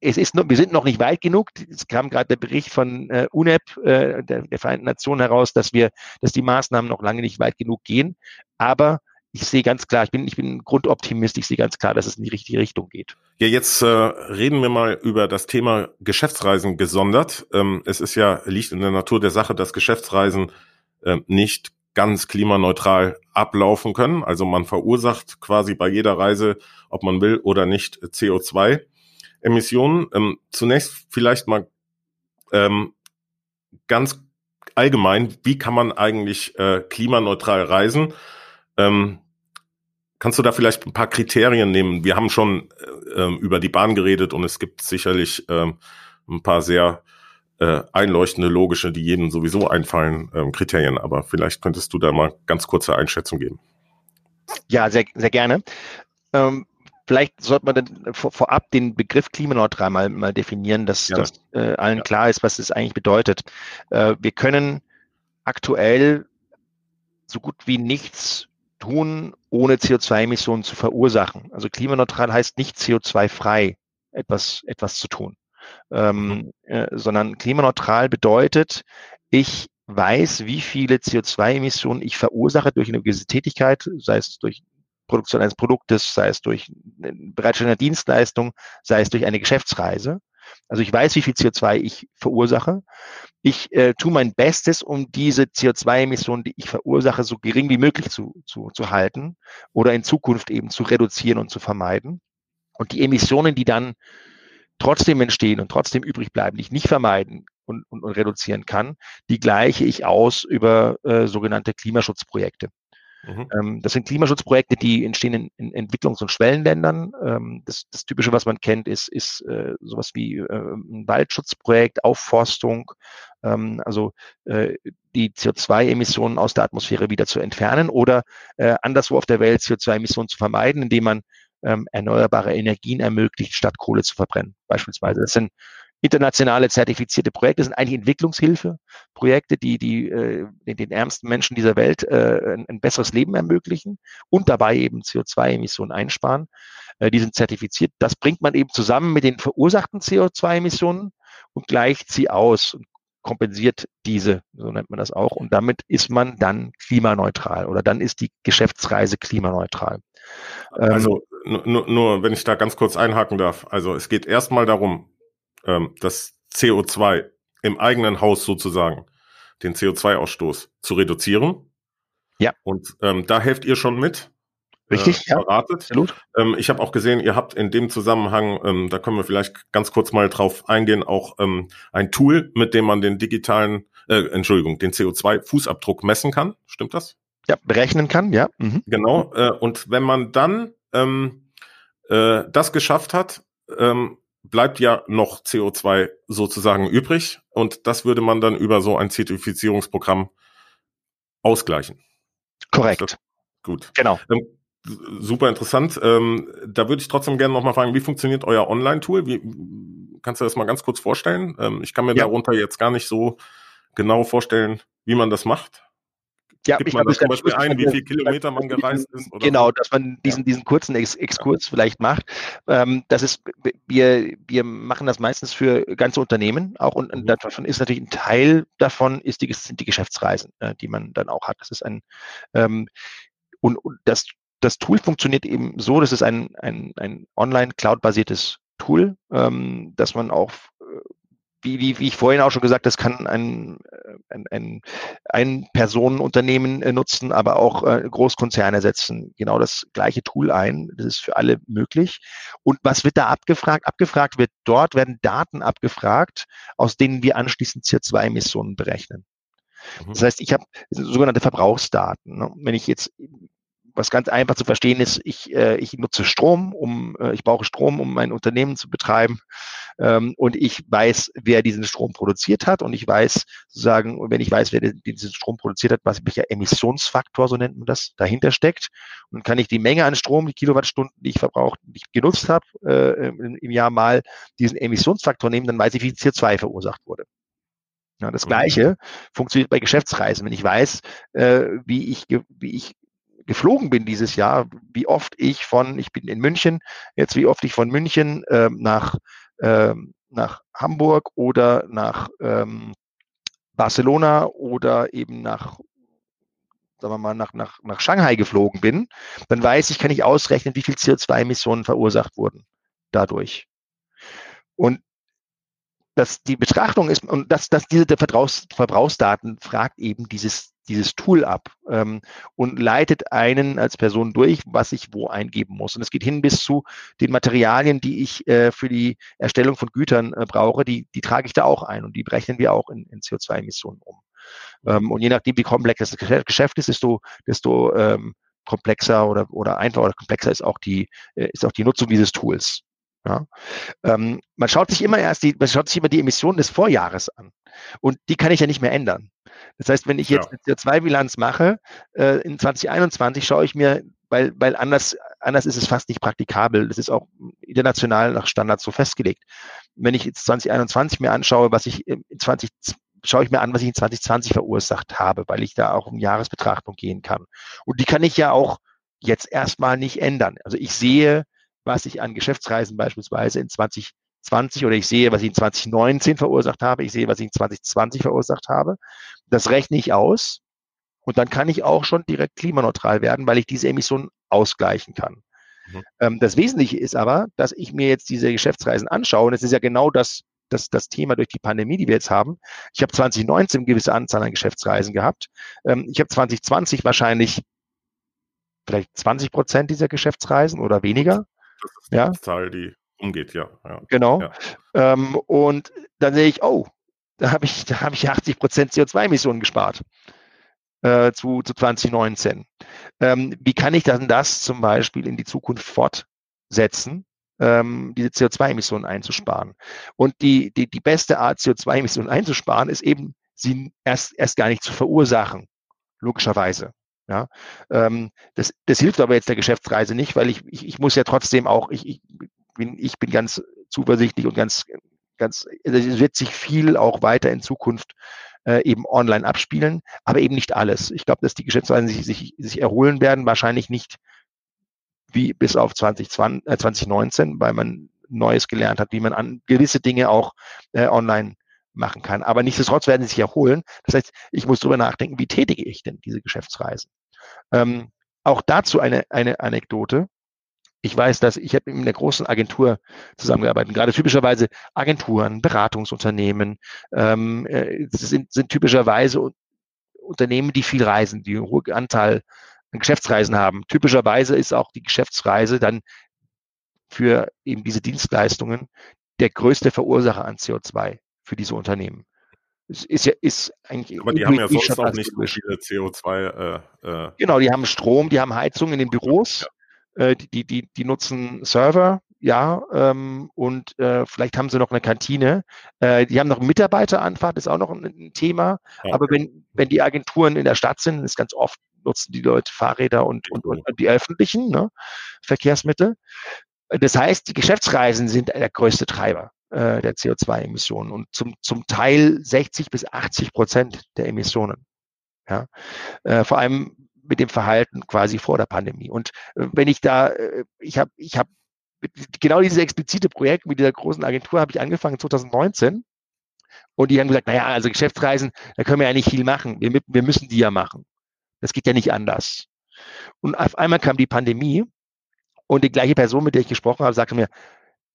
S2: es ist noch, wir sind noch nicht weit genug. Es kam gerade der Bericht von äh, UNEP, äh, der, der Vereinten Nationen heraus, dass wir, dass die Maßnahmen noch lange nicht weit genug gehen. Aber ich sehe ganz klar, ich bin, ich bin Grundoptimist, ich sehe ganz klar, dass es in die richtige Richtung geht.
S1: Ja, jetzt äh, reden wir mal über das Thema Geschäftsreisen gesondert. Ähm, es ist ja, liegt in der Natur der Sache, dass Geschäftsreisen äh, nicht ganz klimaneutral ablaufen können. Also man verursacht quasi bei jeder Reise, ob man will oder nicht, CO2-Emissionen. Ähm, zunächst vielleicht mal ähm, ganz allgemein, wie kann man eigentlich äh, klimaneutral reisen? Ähm, kannst du da vielleicht ein paar Kriterien nehmen? Wir haben schon äh, ähm, über die Bahn geredet und es gibt sicherlich äh, ein paar sehr äh, einleuchtende, logische, die jedem sowieso einfallen, ähm, Kriterien. Aber vielleicht könntest du da mal ganz kurze Einschätzung geben.
S2: Ja, sehr, sehr gerne. Ähm, vielleicht sollte man dann vor, vorab den Begriff klimaneutral mal, mal definieren, dass, ja. dass äh, allen ja. klar ist, was es eigentlich bedeutet. Äh, wir können aktuell so gut wie nichts tun, ohne CO2-Emissionen zu verursachen. Also klimaneutral heißt nicht CO2-frei etwas, etwas zu tun, ähm, mhm. äh, sondern klimaneutral bedeutet, ich weiß, wie viele CO2-Emissionen ich verursache durch eine gewisse Tätigkeit, sei es durch Produktion eines Produktes, sei es durch Bereitstellung einer Dienstleistung, sei es durch eine Geschäftsreise. Also ich weiß, wie viel CO2 ich verursache. Ich äh, tue mein Bestes, um diese CO2-Emissionen, die ich verursache, so gering wie möglich zu, zu, zu halten oder in Zukunft eben zu reduzieren und zu vermeiden. Und die Emissionen, die dann trotzdem entstehen und trotzdem übrig bleiben, die ich nicht vermeiden und, und, und reduzieren kann, die gleiche ich aus über äh, sogenannte Klimaschutzprojekte. Mhm. Ähm, das sind Klimaschutzprojekte, die entstehen in, in Entwicklungs- und Schwellenländern. Ähm, das, das, Typische, was man kennt, ist, ist äh, sowas wie äh, ein Waldschutzprojekt, Aufforstung, ähm, also äh, die CO2-Emissionen aus der Atmosphäre wieder zu entfernen oder anderswo auf der Welt CO2-Emissionen zu vermeiden, indem man erneuerbare Energien ermöglicht, statt Kohle zu verbrennen, beispielsweise. Das sind internationale zertifizierte Projekte sind eigentlich Entwicklungshilfe, Projekte, die, die äh, den ärmsten Menschen dieser Welt äh, ein, ein besseres Leben ermöglichen und dabei eben CO2-Emissionen einsparen. Äh, die sind zertifiziert. Das bringt man eben zusammen mit den verursachten CO2-Emissionen und gleicht sie aus und kompensiert diese, so nennt man das auch. Und damit ist man dann klimaneutral oder dann ist die Geschäftsreise klimaneutral.
S1: Also ähm, nur, nur, wenn ich da ganz kurz einhaken darf. Also es geht erstmal darum, ähm, das CO2 im eigenen Haus sozusagen, den CO2-Ausstoß zu reduzieren.
S2: Ja.
S1: Und ähm, da helft ihr schon mit.
S2: Richtig,
S1: äh, beratet. Ja, absolut. Ähm, ich habe auch gesehen, ihr habt in dem Zusammenhang, ähm, da können wir vielleicht ganz kurz mal drauf eingehen, auch ähm, ein Tool, mit dem man den digitalen, äh, Entschuldigung, den CO2-Fußabdruck messen kann. Stimmt das?
S2: Ja, berechnen kann, ja.
S1: Mhm. Genau. Äh, und wenn man dann ähm, äh, das geschafft hat, ähm, bleibt ja noch CO2 sozusagen übrig und das würde man dann über so ein Zertifizierungsprogramm ausgleichen.
S2: Korrekt.
S1: Gut.
S2: Genau.
S1: Ähm, super interessant. Ähm, da würde ich trotzdem gerne nochmal fragen, wie funktioniert euer Online-Tool? Wie, kannst du das mal ganz kurz vorstellen? Ähm, ich kann mir ja. darunter jetzt gar nicht so genau vorstellen, wie man das macht.
S2: Ja, Gibt ich man
S1: das zum Beispiel ein, wie viele Kilometer man gereist ist?
S2: genau, so? dass man diesen, diesen kurzen Ex Exkurs ja. vielleicht macht. Ähm, das ist, wir, wir machen das meistens für ganze Unternehmen auch und, mhm. davon ist natürlich ein Teil davon ist die, sind die Geschäftsreisen, äh, die man dann auch hat. Das ist ein ähm, und, und das, das Tool funktioniert eben so, das ist ein, ein, ein online cloud-basiertes Tool, ähm, dass man auch wie, wie, wie ich vorhin auch schon gesagt, das kann ein, äh, ein, ein, ein Personenunternehmen äh, nutzen, aber auch äh, Großkonzerne setzen genau das gleiche Tool ein. Das ist für alle möglich. Und was wird da abgefragt? Abgefragt wird dort, werden Daten abgefragt, aus denen wir anschließend CO2-Emissionen berechnen. Mhm. Das heißt, ich habe sogenannte Verbrauchsdaten. Ne? Wenn ich jetzt was ganz einfach zu verstehen ist, ich, äh, ich nutze Strom, um, äh, ich brauche Strom, um mein Unternehmen zu betreiben. Ähm, und ich weiß, wer diesen Strom produziert hat. Und ich weiß sozusagen, wenn ich weiß, wer diesen Strom produziert hat, was welcher Emissionsfaktor, so nennt man das, dahinter steckt. Und kann ich die Menge an Strom, die Kilowattstunden, die ich verbraucht, die ich genutzt habe, äh, im, im Jahr mal diesen Emissionsfaktor nehmen, dann weiß ich, wie CO2 verursacht wurde. Ja, das mhm. Gleiche funktioniert bei Geschäftsreisen. Wenn ich weiß, äh, wie ich, wie ich geflogen bin dieses Jahr, wie oft ich von, ich bin in München, jetzt wie oft ich von München ähm, nach, ähm, nach Hamburg oder nach ähm, Barcelona oder eben nach sagen wir mal, nach, nach, nach Shanghai geflogen bin, dann weiß ich, kann ich ausrechnen, wie viel CO2-Emissionen verursacht wurden dadurch. Und dass die Betrachtung ist, und dass, dass diese Verbrauchs, Verbrauchsdaten fragt eben dieses dieses Tool ab ähm, und leitet einen als Person durch, was ich wo eingeben muss. Und es geht hin bis zu den Materialien, die ich äh, für die Erstellung von Gütern äh, brauche, die, die trage ich da auch ein und die berechnen wir auch in, in CO2-Emissionen um. Ähm, und je nachdem, wie komplex das Geschäft ist, desto, desto ähm, komplexer oder, oder einfacher oder komplexer ist auch die, äh, ist auch die Nutzung dieses Tools. Ja. Ähm, man schaut sich immer erst die, man schaut sich immer die Emissionen des Vorjahres an. Und die kann ich ja nicht mehr ändern. Das heißt, wenn ich jetzt ja. eine CO2-Bilanz mache, äh, in 2021 schaue ich mir, weil, weil anders, anders ist es fast nicht praktikabel. Das ist auch international nach Standards so festgelegt. Wenn ich jetzt 2021 mir anschaue, was ich in 20, schaue ich mir an, was ich in 2020 verursacht habe, weil ich da auch um Jahresbetrachtung gehen kann. Und die kann ich ja auch jetzt erstmal nicht ändern. Also ich sehe, was ich an Geschäftsreisen beispielsweise in 2020 oder ich sehe, was ich in 2019 verursacht habe, ich sehe, was ich in 2020 verursacht habe. Das rechne ich aus und dann kann ich auch schon direkt klimaneutral werden, weil ich diese Emissionen ausgleichen kann. Mhm. Ähm, das Wesentliche ist aber, dass ich mir jetzt diese Geschäftsreisen anschaue und es ist ja genau das, das, das Thema durch die Pandemie, die wir jetzt haben. Ich habe 2019 eine gewisse Anzahl an Geschäftsreisen gehabt. Ähm, ich habe 2020 wahrscheinlich vielleicht 20 Prozent dieser Geschäftsreisen oder weniger.
S1: Das ist die ja. Zahl, die umgeht, ja. ja.
S2: Genau. Ja. Ähm, und dann sehe ich, oh, da habe ich, da habe ich 80 Prozent CO2-Emissionen gespart. äh, zu, zu 2019. Ähm, wie kann ich dann das zum Beispiel in die Zukunft fortsetzen? ähm, diese CO2-Emissionen einzusparen. Und die, die, die beste Art, CO2-Emissionen einzusparen, ist eben, sie erst, erst gar nicht zu verursachen, logischerweise. Ja, ähm, das, das hilft aber jetzt der Geschäftsreise nicht, weil ich, ich, ich muss ja trotzdem auch, ich, ich, bin, ich bin ganz zuversichtlich und ganz, ganz, also es wird sich viel auch weiter in Zukunft äh, eben online abspielen, aber eben nicht alles. Ich glaube, dass die Geschäftsreisen sich, sich, sich erholen werden, wahrscheinlich nicht wie bis auf 2020, äh, 2019, weil man Neues gelernt hat, wie man an gewisse Dinge auch äh, online machen kann. Aber nichtsdestotrotz werden sie sich erholen. Das heißt, ich muss darüber nachdenken, wie tätige ich denn diese Geschäftsreisen? Ähm, auch dazu eine, eine Anekdote. Ich weiß, dass ich habe in einer großen Agentur zusammengearbeitet. Gerade typischerweise Agenturen, Beratungsunternehmen ähm, äh, sind, sind typischerweise Unternehmen, die viel reisen, die einen hohen Anteil Geschäftsreisen haben. Typischerweise ist auch die Geschäftsreise dann für eben diese Dienstleistungen der größte Verursacher an CO2 für diese Unternehmen. Es ist ja ist eigentlich.
S1: Aber die haben ja sonst auch nicht so viele CO2. Äh,
S2: äh, genau, die haben Strom, die haben Heizung in den Büros, ja. äh, die, die, die nutzen Server, ja, ähm, und äh, vielleicht haben sie noch eine Kantine. Äh, die haben noch Mitarbeiteranfahrt, ist auch noch ein, ein Thema. Ja. Aber wenn, wenn die Agenturen in der Stadt sind, ist ganz oft nutzen die Leute Fahrräder und, und, und die öffentlichen ne, Verkehrsmittel. Das heißt, die Geschäftsreisen sind der größte Treiber äh, der CO2-Emissionen und zum, zum Teil 60 bis 80 Prozent der Emissionen. Ja? Äh, vor allem mit dem Verhalten quasi vor der Pandemie. Und äh, wenn ich da, äh, ich habe, ich habe genau dieses explizite Projekt mit dieser großen Agentur habe ich angefangen 2019 und die haben gesagt, naja, also Geschäftsreisen, da können wir ja nicht viel machen. Wir, wir müssen die ja machen. Das geht ja nicht anders. Und auf einmal kam die Pandemie und die gleiche Person, mit der ich gesprochen habe, sagte mir,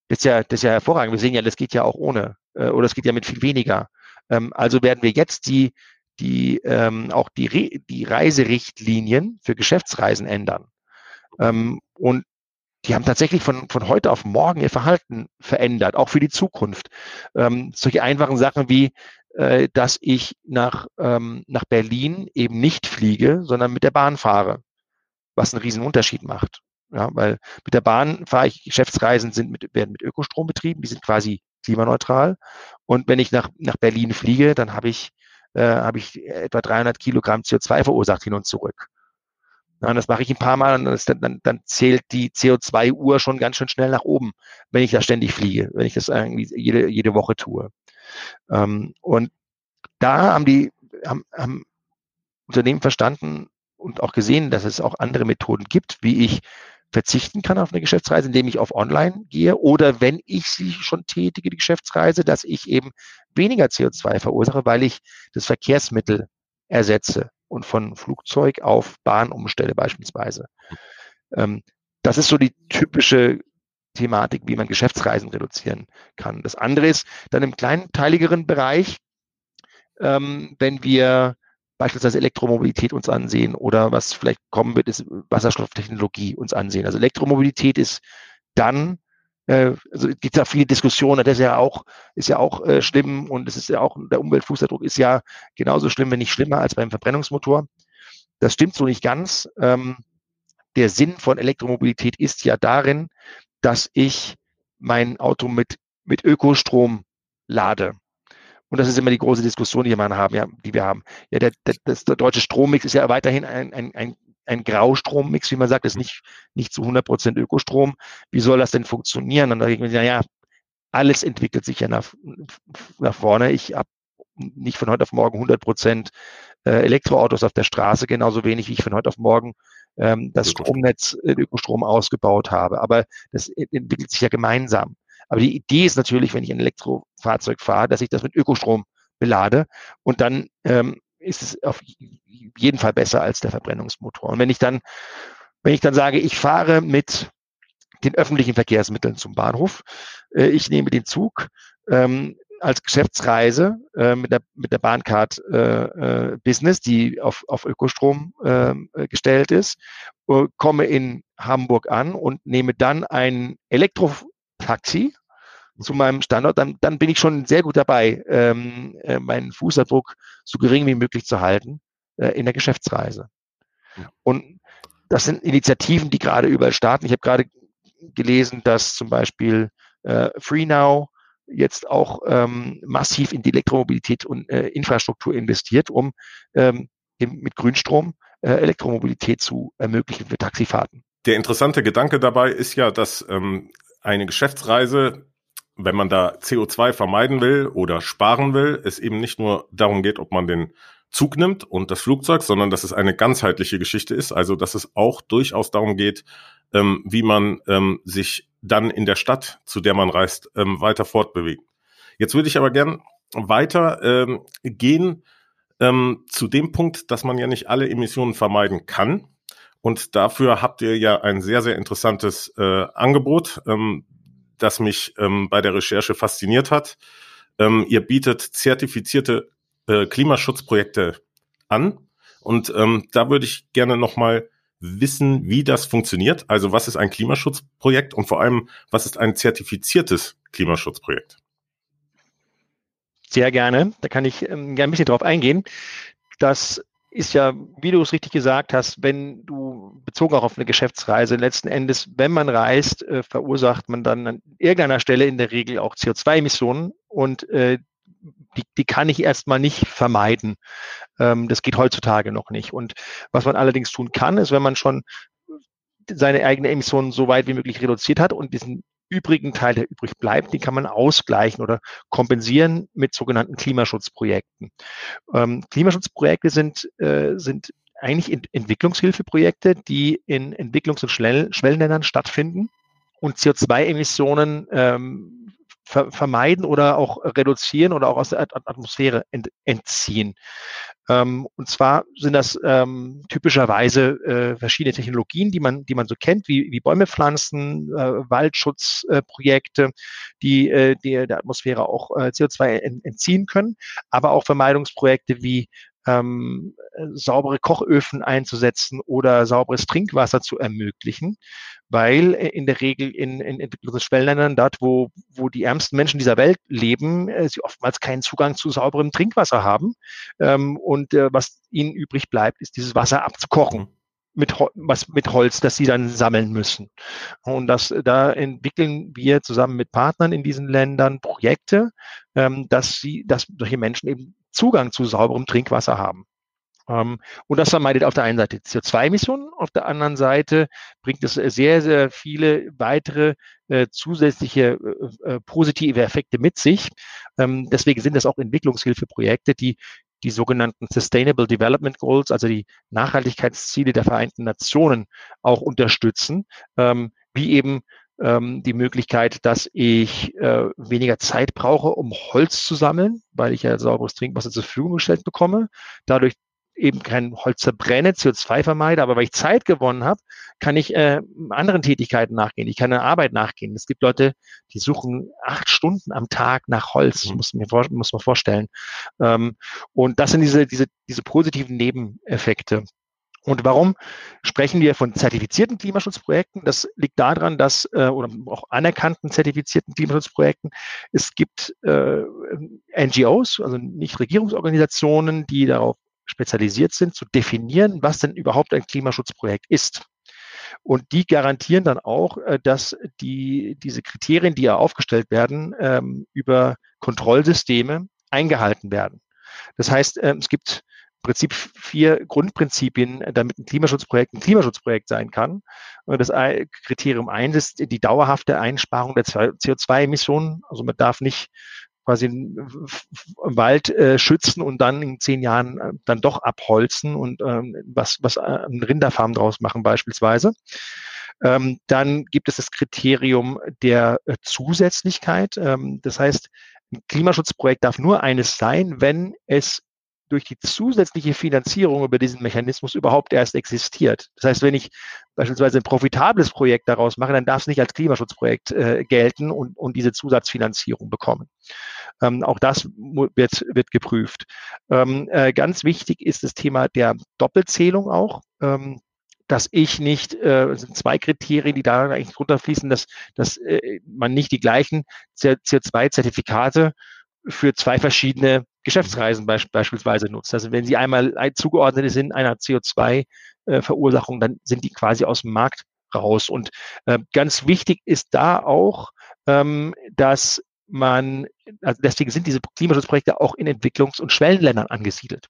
S2: das ist ja, das ist ja hervorragend. Wir sehen ja, das geht ja auch ohne äh, oder es geht ja mit viel weniger. Ähm, also werden wir jetzt die, die ähm, auch die, Re die Reiserichtlinien für Geschäftsreisen ändern. Ähm, und die haben tatsächlich von, von heute auf morgen ihr Verhalten verändert, auch für die Zukunft. Ähm, solche einfachen Sachen wie, äh, dass ich nach, ähm, nach Berlin eben nicht fliege, sondern mit der Bahn fahre, was einen riesen Unterschied macht. Ja, weil mit der Bahn fahre ich, Geschäftsreisen sind mit, werden mit Ökostrom betrieben, die sind quasi klimaneutral. Und wenn ich nach, nach Berlin fliege, dann habe ich, äh, habe ich etwa 300 Kilogramm CO2 verursacht hin und zurück. Ja, und das mache ich ein paar Mal und das, dann, dann zählt die CO2-Uhr schon ganz schön schnell nach oben, wenn ich da ständig fliege, wenn ich das irgendwie jede, jede Woche tue. Ähm, und da haben die haben, haben Unternehmen verstanden und auch gesehen, dass es auch andere Methoden gibt, wie ich verzichten kann auf eine Geschäftsreise, indem ich auf Online gehe oder wenn ich sie schon tätige, die Geschäftsreise, dass ich eben weniger CO2 verursache, weil ich das Verkehrsmittel ersetze und von Flugzeug auf Bahn umstelle beispielsweise. Ähm, das ist so die typische Thematik, wie man Geschäftsreisen reduzieren kann. Das andere ist dann im kleinteiligeren Bereich, ähm, wenn wir beispielsweise Elektromobilität uns ansehen oder was vielleicht kommen wird, ist Wasserstofftechnologie uns ansehen. Also Elektromobilität ist dann, äh, also es gibt ja viele Diskussionen, das ist ja auch, ist ja auch äh, schlimm und es ist ja auch, der Umweltfußabdruck ist ja genauso schlimm, wenn nicht schlimmer als beim Verbrennungsmotor. Das stimmt so nicht ganz. Ähm, der Sinn von Elektromobilität ist ja darin, dass ich mein Auto mit, mit Ökostrom lade. Und das ist immer die große Diskussion, die wir haben, ja, die wir haben. Ja, der, der, der deutsche Strommix ist ja weiterhin ein, ein, ein, ein Graustrommix, wie man sagt, ist nicht, nicht zu 100 Prozent Ökostrom. Wie soll das denn funktionieren? Und da denke ich mir, ja, alles entwickelt sich ja nach, nach vorne. Ich habe nicht von heute auf morgen 100 Prozent äh, Elektroautos auf der Straße, genauso wenig wie ich von heute auf morgen ähm, das Stromnetz äh, Ökostrom ausgebaut habe. Aber das entwickelt sich ja gemeinsam. Aber die Idee ist natürlich, wenn ich ein Elektrofahrzeug fahre, dass ich das mit Ökostrom belade und dann ähm, ist es auf jeden Fall besser als der Verbrennungsmotor. Und wenn ich dann, wenn ich dann sage, ich fahre mit den öffentlichen Verkehrsmitteln zum Bahnhof, äh, ich nehme den Zug, ähm, als Geschäftsreise äh, mit der mit der Bahncard äh, äh, Business, die auf auf Ökostrom ähm, äh, gestellt ist, äh, komme in Hamburg an und nehme dann ein Elektrotaxi zu meinem Standort, dann, dann bin ich schon sehr gut dabei, ähm, äh, meinen Fußabdruck so gering wie möglich zu halten. äh, in der Geschäftsreise. Und das sind Initiativen, die gerade überall starten. Ich habe gerade gelesen, dass zum Beispiel äh, FreeNow jetzt auch ähm, massiv in die Elektromobilität und äh, Infrastruktur investiert, um ähm, mit Grünstrom äh, Elektromobilität zu ermöglichen für Taxifahrten.
S1: Der interessante Gedanke dabei ist ja, dass ähm, eine Geschäftsreise, wenn man da CO2 vermeiden will oder sparen will, es eben nicht nur darum geht, ob man den Zug nimmt und das Flugzeug, sondern dass es eine ganzheitliche Geschichte ist. Also dass es auch durchaus darum geht, ähm, wie man ähm, sich dann in der Stadt, zu der man reist, ähm, weiter fortbewegt. Jetzt würde ich aber gern weiter ähm, gehen ähm, zu dem Punkt, dass man ja nicht alle Emissionen vermeiden kann. Und dafür habt ihr ja ein sehr, sehr interessantes äh, Angebot, ähm, das mich ähm, bei der Recherche fasziniert hat. Ähm, ihr bietet zertifizierte äh, Klimaschutzprojekte an. Und ähm, da würde ich gerne nochmal wissen, wie das funktioniert. Also was ist ein Klimaschutzprojekt und vor allem, was ist ein zertifiziertes Klimaschutzprojekt?
S2: Sehr gerne. Da kann ich ähm, gerne ein bisschen drauf eingehen. Das ist ja, wie du es richtig gesagt hast, wenn du bezogen auch auf eine Geschäftsreise, letzten Endes, wenn man reist, äh, verursacht man dann an irgendeiner Stelle in der Regel auch CO2-Emissionen und äh, die, die kann ich erstmal nicht vermeiden. Ähm, das geht heutzutage noch nicht. Und was man allerdings tun kann, ist, wenn man schon seine eigene Emissionen so weit wie möglich reduziert hat und diesen übrigen Teil, der übrig bleibt, den kann man ausgleichen oder kompensieren mit sogenannten Klimaschutzprojekten. Ähm, Klimaschutzprojekte sind, äh, sind eigentlich Ent Entwicklungshilfeprojekte, die in Entwicklungs- und Schwellenländern stattfinden und CO2-Emissionen ähm, ver vermeiden oder auch reduzieren oder auch aus der Atmosphäre ent entziehen. Ähm, und zwar sind das ähm, typischerweise äh, verschiedene Technologien, die man, die man so kennt, wie, wie Bäume pflanzen, äh, Waldschutzprojekte, äh, die, die der Atmosphäre auch äh, CO2 ent entziehen können, aber auch Vermeidungsprojekte wie ähm, saubere Kochöfen einzusetzen oder sauberes Trinkwasser zu ermöglichen, weil in der Regel in, in Entwicklungsschwellenländern, dort wo, wo die ärmsten Menschen dieser Welt leben, äh, sie oftmals keinen Zugang zu sauberem Trinkwasser haben. Ähm, und äh, was ihnen übrig bleibt, ist dieses Wasser abzukochen mit, was, mit Holz, das sie dann sammeln müssen. Und das, da entwickeln wir zusammen mit Partnern in diesen Ländern Projekte, ähm, dass sie, dass solche Menschen eben Zugang zu sauberem Trinkwasser haben. Ähm, und das vermeidet auf der einen Seite CO2-Emissionen, auf der anderen Seite bringt es sehr, sehr viele weitere äh, zusätzliche äh, äh, positive Effekte mit sich. Ähm, deswegen sind das auch Entwicklungshilfeprojekte, die die sogenannten Sustainable Development Goals, also die Nachhaltigkeitsziele der Vereinten Nationen auch unterstützen, ähm, wie eben ähm, die Möglichkeit, dass ich äh, weniger Zeit brauche, um Holz zu sammeln, weil ich ja sauberes Trinkwasser zur Verfügung gestellt bekomme. Dadurch eben kein Holz zerbrenne, CO2 vermeide, aber weil ich Zeit gewonnen habe, kann ich äh, anderen Tätigkeiten nachgehen. Ich kann einer Arbeit nachgehen. Es gibt Leute, die suchen acht Stunden am Tag nach Holz, mhm. muss, mir vor, muss man vorstellen. Ähm, und das sind diese, diese, diese positiven Nebeneffekte. Und warum sprechen wir von zertifizierten Klimaschutzprojekten? Das liegt daran, dass, äh, oder auch anerkannten zertifizierten Klimaschutzprojekten, es gibt äh, NGOs, also Nichtregierungsorganisationen, die darauf spezialisiert sind, zu definieren, was denn überhaupt ein Klimaschutzprojekt ist. Und die garantieren dann auch, äh, dass die, diese Kriterien, die ja aufgestellt werden, ähm, über Kontrollsysteme eingehalten werden. Das heißt, ähm, es gibt Prinzip vier Grundprinzipien, damit ein Klimaschutzprojekt ein Klimaschutzprojekt sein kann. Das Kriterium eins ist die dauerhafte Einsparung der CO2-Emissionen. Also man darf nicht quasi einen Wald äh, schützen und dann in zehn Jahren äh, dann doch abholzen und ähm, was, was äh, eine Rinderfarm draus machen beispielsweise. Ähm, dann gibt es das Kriterium der äh, Zusätzlichkeit. Ähm, das heißt, ein Klimaschutzprojekt darf nur eines sein, wenn es durch die zusätzliche Finanzierung über diesen Mechanismus überhaupt erst existiert. Das heißt, wenn ich beispielsweise ein profitables Projekt daraus mache, dann darf es nicht als Klimaschutzprojekt äh, gelten und, und diese Zusatzfinanzierung bekommen. Ähm, auch das wird, wird geprüft. Ähm, äh, ganz wichtig ist das Thema der Doppelzählung auch. Ähm, dass ich nicht, äh, sind zwei Kriterien, die da eigentlich runterfließen, dass, dass äh, man nicht die gleichen CO2-Zertifikate für zwei verschiedene Geschäftsreisen be beispielsweise nutzt. Also wenn Sie einmal zugeordnet sind einer CO2-Verursachung, dann sind die quasi aus dem Markt raus. Und äh, ganz wichtig ist da auch, ähm, dass man, also deswegen sind diese Klimaschutzprojekte auch in Entwicklungs- und Schwellenländern angesiedelt.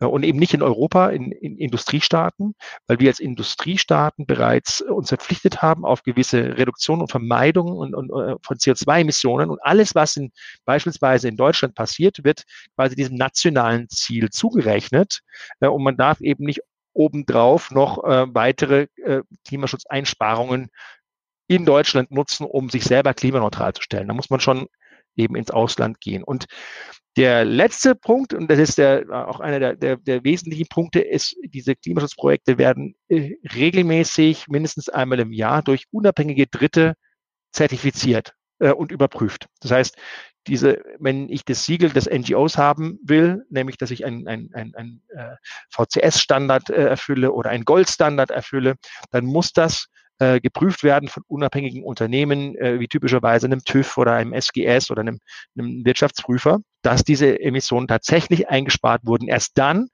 S2: Äh, und eben nicht in Europa, in, in Industriestaaten, weil wir als Industriestaaten bereits uns verpflichtet haben auf gewisse Reduktion und Vermeidung und, und, äh, von CO2-Emissionen und alles, was in, beispielsweise in Deutschland passiert, wird quasi diesem nationalen Ziel zugerechnet. Äh, und man darf eben nicht obendrauf noch äh, weitere äh, Klimaschutzeinsparungen in Deutschland nutzen, um sich selber klimaneutral zu stellen. Da muss man schon eben ins Ausland gehen. Und der letzte Punkt, und das ist der, auch einer der, der, der wesentlichen Punkte, ist, diese Klimaschutzprojekte werden äh, regelmäßig mindestens einmal im Jahr durch unabhängige Dritte zertifiziert äh, und überprüft. Das heißt, diese, wenn ich das Siegel des NGOs haben will, nämlich dass ich ein, ein, ein, ein äh, VCS-Standard äh, erfülle oder ein Goldstandard erfülle, dann muss das äh, geprüft werden von unabhängigen Unternehmen, äh, wie typischerweise einem TÜV oder einem SGS oder einem, einem Wirtschaftsprüfer, dass diese Emissionen tatsächlich eingespart wurden. Erst dann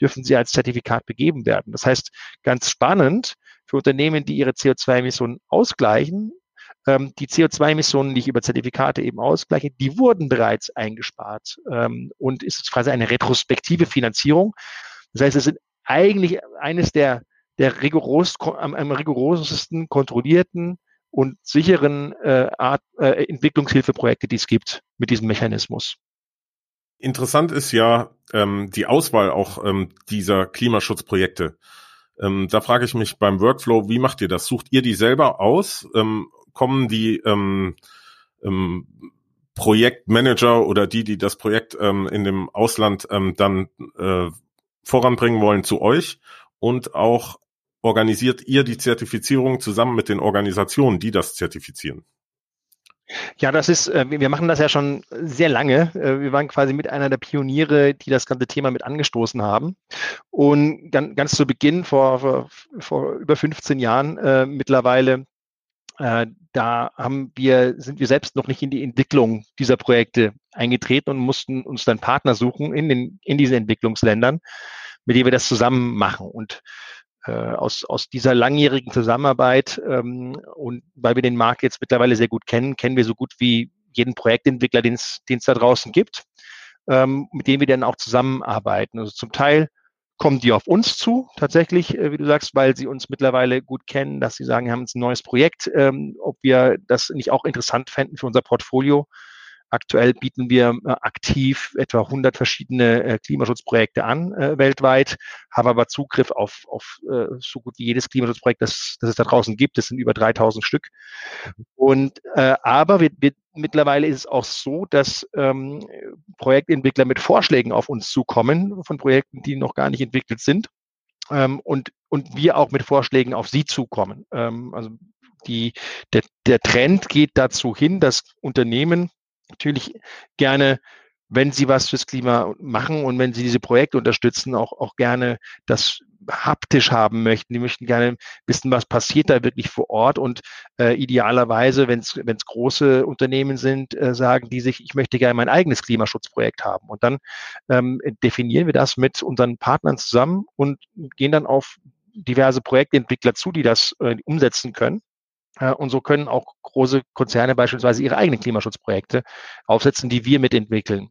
S2: dürfen sie als Zertifikat begeben werden. Das heißt, ganz spannend für Unternehmen, die ihre CO2-Emissionen ausgleichen, ähm, die CO2-Emissionen, die ich über Zertifikate eben ausgleiche, die wurden bereits eingespart ähm, und ist quasi eine retrospektive Finanzierung. Das heißt, es sind eigentlich eines der der rigoros, am, am rigorosesten kontrollierten und sicheren äh, Art, äh, Entwicklungshilfeprojekte, die es gibt mit diesem Mechanismus.
S1: Interessant ist ja ähm, die Auswahl auch ähm, dieser Klimaschutzprojekte. Ähm, da frage ich mich beim Workflow, wie macht ihr das? Sucht ihr die selber aus? Ähm, kommen die ähm, ähm, Projektmanager oder die, die das Projekt ähm, in dem Ausland ähm, dann äh, voranbringen wollen, zu euch? Und auch organisiert ihr die Zertifizierung zusammen mit den Organisationen, die das zertifizieren?
S2: Ja, das ist, äh, wir machen das ja schon sehr lange. Äh, wir waren quasi mit einer der Pioniere, die das ganze Thema mit angestoßen haben. Und ganz, zu Beginn, vor, vor, über 15 Jahren äh, mittlerweile, da haben wir, sind wir selbst noch nicht in die Entwicklung dieser Projekte eingetreten und mussten uns dann Partner suchen in, den, in diesen Entwicklungsländern, mit denen wir das zusammen machen. Und aus, aus dieser langjährigen Zusammenarbeit ähm, und weil wir den Markt jetzt mittlerweile sehr gut kennen, kennen wir so gut wie jeden Projektentwickler, den es da draußen gibt, ähm, mit dem wir dann auch zusammenarbeiten. Also zum Teil kommen die auf uns zu, tatsächlich, äh, wie du sagst, weil sie uns mittlerweile gut kennen, dass sie sagen, wir haben jetzt ein neues Projekt, ähm, ob wir das nicht auch interessant fänden für unser Portfolio. Aktuell bieten wir äh, aktiv etwa 100 verschiedene äh, Klimaschutzprojekte an äh, weltweit, haben aber Zugriff auf, auf äh, so gut wie jedes Klimaschutzprojekt, das, das es da draußen gibt. Das sind über 3000 Stück. Und äh, aber wir, wir, mittlerweile ist es auch so, dass ähm, Projektentwickler mit Vorschlägen auf uns zukommen von Projekten, die noch gar nicht entwickelt sind. Ähm, und, und wir auch mit Vorschlägen auf sie zukommen. Ähm, also die, der, der Trend geht dazu hin, dass Unternehmen natürlich gerne, wenn sie was fürs Klima machen und wenn sie diese Projekte unterstützen, auch, auch gerne das haptisch haben möchten. Die möchten gerne wissen, was passiert da wirklich vor Ort und äh, idealerweise, wenn es große Unternehmen sind, äh, sagen die sich, ich möchte gerne mein eigenes Klimaschutzprojekt haben. Und dann ähm, definieren wir das mit unseren Partnern zusammen und gehen dann auf diverse Projektentwickler zu, die das äh, umsetzen können. Äh, und so können auch große Konzerne beispielsweise ihre eigenen Klimaschutzprojekte aufsetzen, die wir mitentwickeln.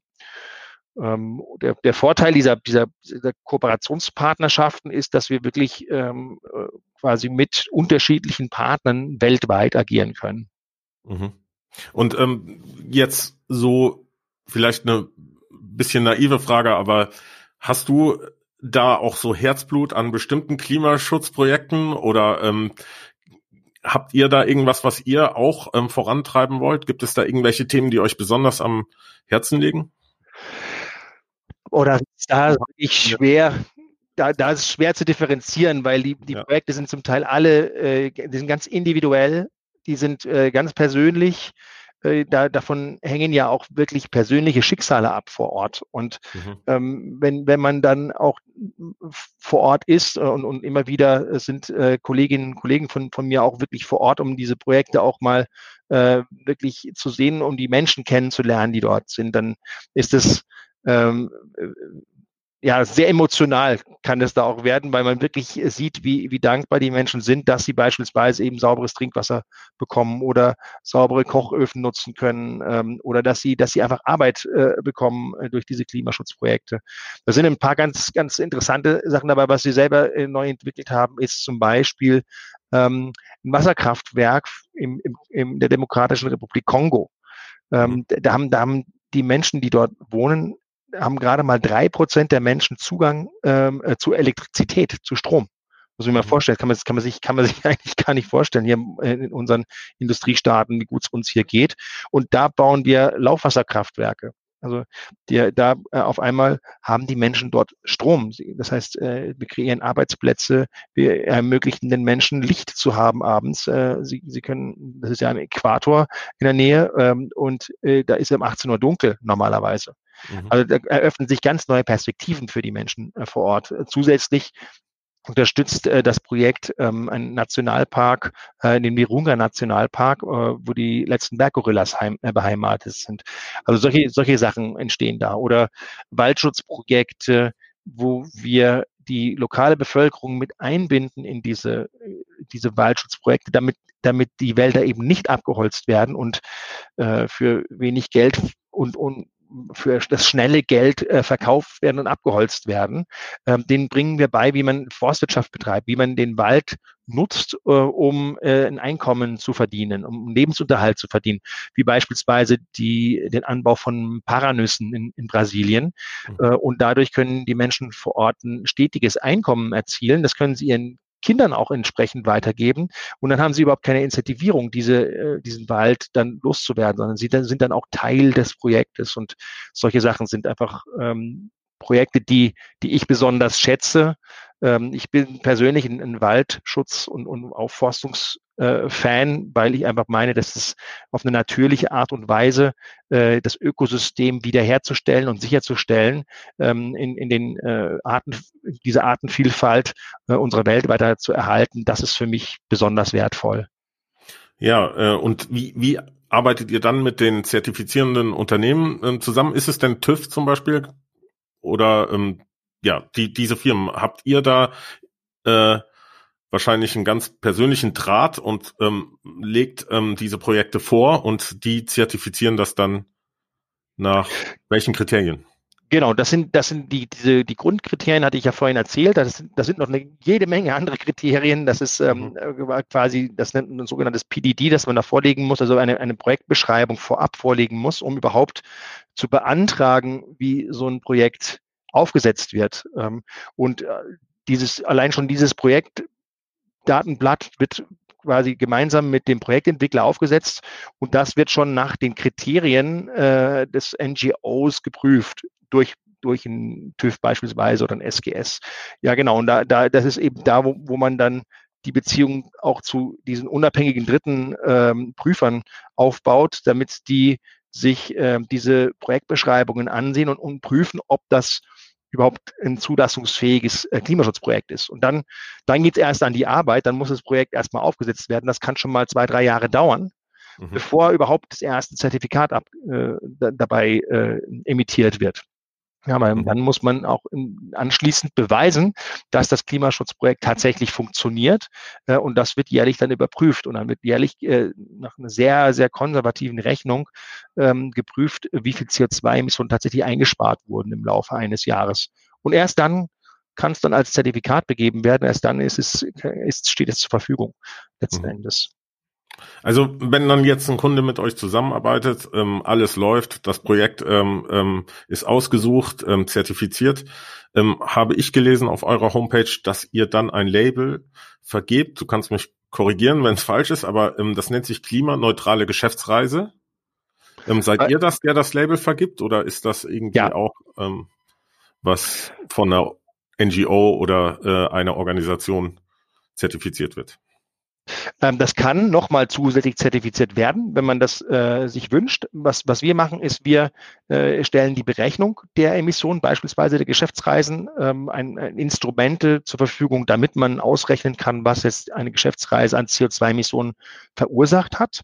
S2: Ähm, der, der, Vorteil dieser, dieser, dieser, Kooperationspartnerschaften ist, dass wir wirklich ähm, äh, quasi mit unterschiedlichen Partnern weltweit agieren können.
S1: Mhm. Und ähm, jetzt so vielleicht eine bisschen naive Frage, aber hast du da auch so Herzblut an bestimmten Klimaschutzprojekten oder ähm, habt ihr da irgendwas, was ihr auch ähm, vorantreiben wollt? Gibt es da irgendwelche Themen, die euch besonders am Herzen liegen?
S2: Oder da ich schwer, da, da ist es schwer zu differenzieren, weil die, die ja. Projekte sind zum Teil alle, äh, die sind ganz individuell, die sind äh, ganz persönlich äh, da, davon hängen ja auch wirklich persönliche Schicksale ab vor Ort. Und mhm. ähm, wenn, wenn man dann auch vor Ort ist und, und immer wieder sind äh, Kolleginnen und Kollegen von, von mir auch wirklich vor Ort, um diese Projekte auch mal äh, wirklich zu sehen, um die Menschen kennenzulernen, die dort sind, dann ist es ähm, ja, sehr emotional kann es da auch werden, weil man wirklich sieht, wie, wie dankbar die Menschen sind, dass sie beispielsweise eben sauberes Trinkwasser bekommen oder saubere Kochöfen nutzen können ähm, oder dass sie, dass sie einfach Arbeit äh, bekommen äh, durch diese Klimaschutzprojekte. Da sind ein paar ganz, ganz interessante Sachen dabei. Was sie selber äh, neu entwickelt haben, ist zum Beispiel ähm, ein Wasserkraftwerk im, im, in der Demokratischen Republik Kongo. Ähm, mhm. da, haben, da haben die Menschen, die dort wohnen, haben gerade mal drei Prozent der Menschen Zugang ähm, äh, zu Elektrizität, zu Strom. Muss ich mir mal mhm. vorstellen, kann man, kann man sich, kann man sich eigentlich gar nicht vorstellen hier in unseren Industriestaaten, wie gut es uns hier geht. Und da bauen wir Laufwasserkraftwerke. Also die, da äh, auf einmal haben die Menschen dort Strom. Das heißt, äh, wir kreieren Arbeitsplätze, wir ermöglichen den Menschen Licht zu haben abends. Äh, sie, sie können, das ist ja ein Äquator in der Nähe ähm, und äh, da ist es um 18 Uhr dunkel normalerweise. Mhm. Also da eröffnen sich ganz neue Perspektiven für die Menschen äh, vor Ort. Zusätzlich unterstützt äh, das Projekt ähm, einen Nationalpark, äh, den Virunga Nationalpark, äh, wo die letzten Berggorillas heim, äh, beheimatet sind. Also solche, solche Sachen entstehen da. Oder Waldschutzprojekte, wo wir die lokale Bevölkerung mit einbinden in diese, diese Waldschutzprojekte, damit, damit die Wälder eben nicht abgeholzt werden und äh, für wenig Geld und, und für das schnelle Geld äh, verkauft werden und abgeholzt werden. Ähm, den bringen wir bei, wie man Forstwirtschaft betreibt, wie man den Wald nutzt, äh, um äh, ein Einkommen zu verdienen, um Lebensunterhalt zu verdienen, wie beispielsweise die, den Anbau von Paranüssen in, in Brasilien. Mhm. Äh, und dadurch können die Menschen vor Ort ein stetiges Einkommen erzielen. Das können sie ihren Kindern auch entsprechend weitergeben. Und dann haben sie überhaupt keine Incentivierung, diese, äh, diesen Wald dann loszuwerden, sondern sie sind dann auch Teil des Projektes. Und solche Sachen sind einfach ähm, Projekte, die, die ich besonders schätze. Ähm, ich bin persönlich ein, ein Waldschutz- und, und Aufforstungs- äh, weil ich einfach meine, dass es auf eine natürliche Art und Weise äh, das Ökosystem wiederherzustellen und sicherzustellen, ähm, in, in den äh, Arten, diese Artenvielfalt äh, unserer Welt weiter zu erhalten, das ist für mich besonders wertvoll.
S1: Ja, äh, und wie, wie arbeitet ihr dann mit den zertifizierenden Unternehmen äh, zusammen? Ist es denn TÜV zum Beispiel? Oder ähm, ja, die, diese Firmen, habt ihr da äh, wahrscheinlich einen ganz persönlichen Draht und ähm, legt ähm, diese Projekte vor und die zertifizieren das dann nach welchen Kriterien?
S2: Genau, das sind, das sind die, diese, die Grundkriterien hatte ich ja vorhin erzählt. Das, das sind noch eine, jede Menge andere Kriterien. Das ist ähm, mhm. Äh, quasi, das nennt man ein sogenanntes PDD, das man da vorlegen muss, also eine, eine Projektbeschreibung vorab vorlegen muss, um überhaupt zu beantragen, wie so ein Projekt aufgesetzt wird. Ähm, und äh, dieses, allein schon dieses Projekt Datenblatt wird quasi gemeinsam mit dem Projektentwickler aufgesetzt und das wird schon nach den Kriterien äh, des NGOs geprüft durch durch ein TÜV beispielsweise oder ein SGS. Ja, genau. Und da, da, das ist eben da, wo, wo man dann die Beziehung auch zu diesen unabhängigen dritten ähm, Prüfern aufbaut, damit die sich äh, diese Projektbeschreibungen ansehen und, und prüfen, ob das überhaupt ein zulassungsfähiges äh, Klimaschutzprojekt ist. Und dann, dann geht es erst an die Arbeit, dann muss das Projekt erstmal aufgesetzt werden. Das kann schon mal zwei, drei Jahre dauern, mhm. bevor überhaupt das erste Zertifikat ab, äh, dabei äh, emittiert wird. Ja, weil mhm. dann muss man auch anschließend beweisen, dass das Klimaschutzprojekt tatsächlich funktioniert. Äh, und das wird jährlich dann überprüft. Und dann wird jährlich äh, nach einer sehr, sehr konservativen Rechnung ähm, geprüft, wie viel CO2-Emissionen tatsächlich eingespart wurden im Laufe eines Jahres. Und erst dann kann es dann als Zertifikat begeben werden. Erst dann ist es, ist, steht es zur Verfügung letzten mhm. Endes.
S1: Also wenn dann jetzt ein Kunde mit euch zusammenarbeitet, ähm, alles läuft, das Projekt ähm, ähm, ist ausgesucht, ähm, zertifiziert, ähm, habe ich gelesen auf eurer Homepage, dass ihr dann ein Label vergebt. Du kannst mich korrigieren, wenn es falsch ist, aber ähm, das nennt sich klimaneutrale Geschäftsreise. seid äh, ihr das, der das Label vergibt, oder ist das irgendwie ja. auch was von einer NGO oder äh, einer Organisation zertifiziert wird?
S2: Ähm, das kann nochmal zusätzlich zertifiziert werden, wenn man das äh, sich wünscht. Was, was wir machen, ist, wir äh, stellen die Berechnung der Emissionen, beispielsweise der Geschäftsreisen, ähm, ein, ein Instrumente zur Verfügung, damit man ausrechnen kann, was jetzt eine Geschäftsreise an CO2-Emissionen verursacht hat.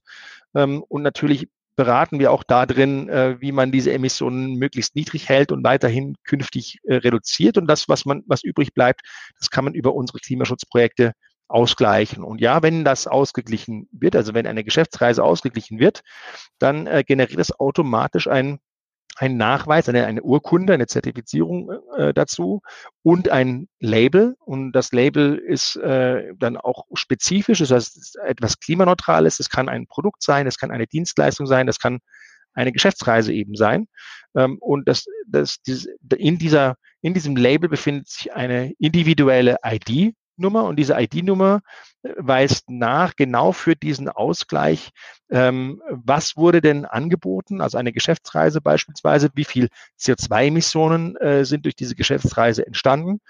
S2: Ähm, und natürlich beraten wir auch da drin, äh, wie man diese Emissionen möglichst niedrig hält und weiterhin künftig äh, reduziert. Und das, was man, was übrig bleibt, das kann man über unsere Klimaschutzprojekte ausgleichen. Und ja, wenn das ausgeglichen wird, also wenn eine Geschäftsreise ausgeglichen wird, dann äh, generiert es automatisch ein ein Nachweis, eine, eine Urkunde, eine Zertifizierung äh, dazu und ein Label. Und das Label ist äh, dann auch spezifisch, das heißt etwas klimaneutrales. Es kann ein Produkt sein, es kann eine Dienstleistung sein, das kann eine Geschäftsreise eben sein. Ähm, und das, das, dieses, in, dieser, in diesem Label befindet sich eine individuelle ID, Nummer und diese ID-Nummer äh, weist nach genau für diesen Ausgleich, ähm, was wurde denn angeboten, also eine Geschäftsreise beispielsweise, wie viel CO2-Emissionen äh, sind durch diese Geschäftsreise entstanden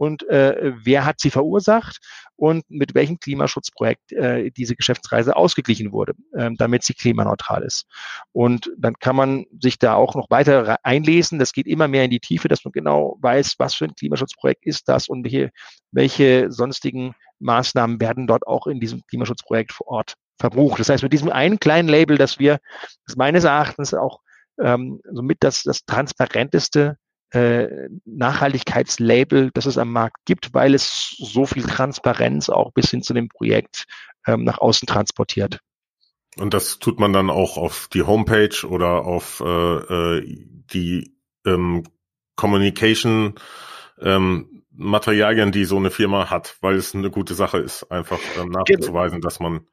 S2: und äh, wer hat sie verursacht und mit welchem Klimaschutzprojekt äh, diese Geschäftsreise ausgeglichen wurde, äh, damit sie klimaneutral ist. Und dann kann man sich da auch noch weiter einlesen. Das geht immer mehr in die Tiefe, dass man genau weiß, was für ein Klimaschutzprojekt ist das und welche, welche sonstigen Maßnahmen werden dort auch in diesem Klimaschutzprojekt vor Ort verbucht. Das heißt, mit diesem einen kleinen Label, dass wir, das meines Erachtens auch ähm, somit das, das transparenteste äh, Nachhaltigkeitslabel, das es am Markt gibt, weil es so viel Transparenz auch bis hin zu dem Projekt ähm, nach außen transportiert.
S1: Und das tut man dann auch auf die Homepage oder auf äh, äh, die ähm, Communication ähm, Materialien, die so eine Firma hat, weil es eine gute Sache ist, einfach ähm, nachzuweisen, dass man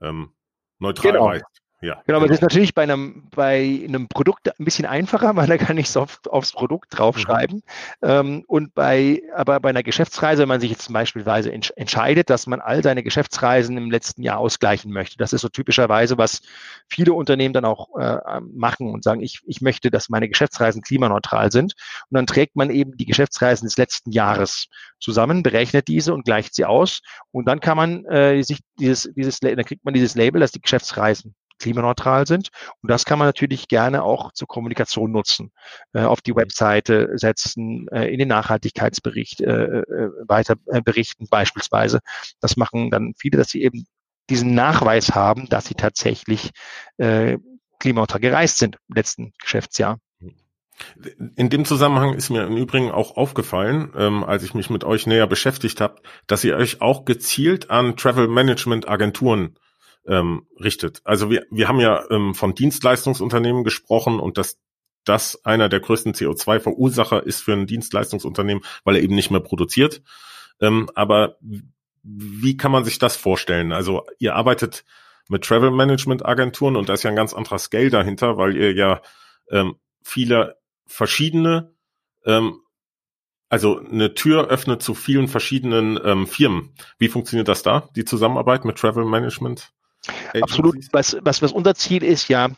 S1: ähm, neutral genau. weiß.
S2: Ja, genau, aber das ist natürlich bei einem, bei einem Produkt ein bisschen einfacher, weil da kann ich es auf, aufs Produkt draufschreiben. Mhm. Ähm, und bei, aber bei einer Geschäftsreise, wenn man sich jetzt beispielsweise entsch entscheidet, dass man all seine Geschäftsreisen im letzten Jahr ausgleichen möchte, das ist so typischerweise, was viele Unternehmen dann auch äh, machen und sagen, ich, ich möchte, dass meine Geschäftsreisen klimaneutral sind. Und dann trägt man eben die Geschäftsreisen des letzten Jahres zusammen, berechnet diese und gleicht sie aus. Und dann kann man äh, sich dieses, dieses, dann kriegt man dieses Label, dass die Geschäftsreisen klimaneutral sind. Und das kann man natürlich gerne auch zur Kommunikation nutzen, äh, auf die Webseite setzen, äh, in den Nachhaltigkeitsbericht äh, äh weiter äh, berichten beispielsweise. Das machen dann viele, dass sie eben diesen Nachweis haben, dass sie tatsächlich äh, klimaneutral gereist sind im letzten Geschäftsjahr.
S1: In dem Zusammenhang ist mir im Übrigen auch aufgefallen, ähm, als ich mich mit euch näher beschäftigt habe, dass ihr euch auch gezielt an Travel Management Agenturen ähm, richtet. Also wir, wir haben ja ähm, von Dienstleistungsunternehmen gesprochen und dass das einer der größten CO2-Verursacher ist für ein Dienstleistungsunternehmen, weil er eben nicht mehr produziert. Ähm, aber wie kann man sich das vorstellen? Also ihr arbeitet mit Travel Management Agenturen und da ist ja ein ganz anderer Scale dahinter, weil ihr ja ähm, viele verschiedene, ähm, also eine Tür öffnet zu vielen verschiedenen ähm, Firmen. Wie funktioniert das da, die Zusammenarbeit mit Travel Management?
S2: Absolut. Was, was, was unser Ziel ist, ja,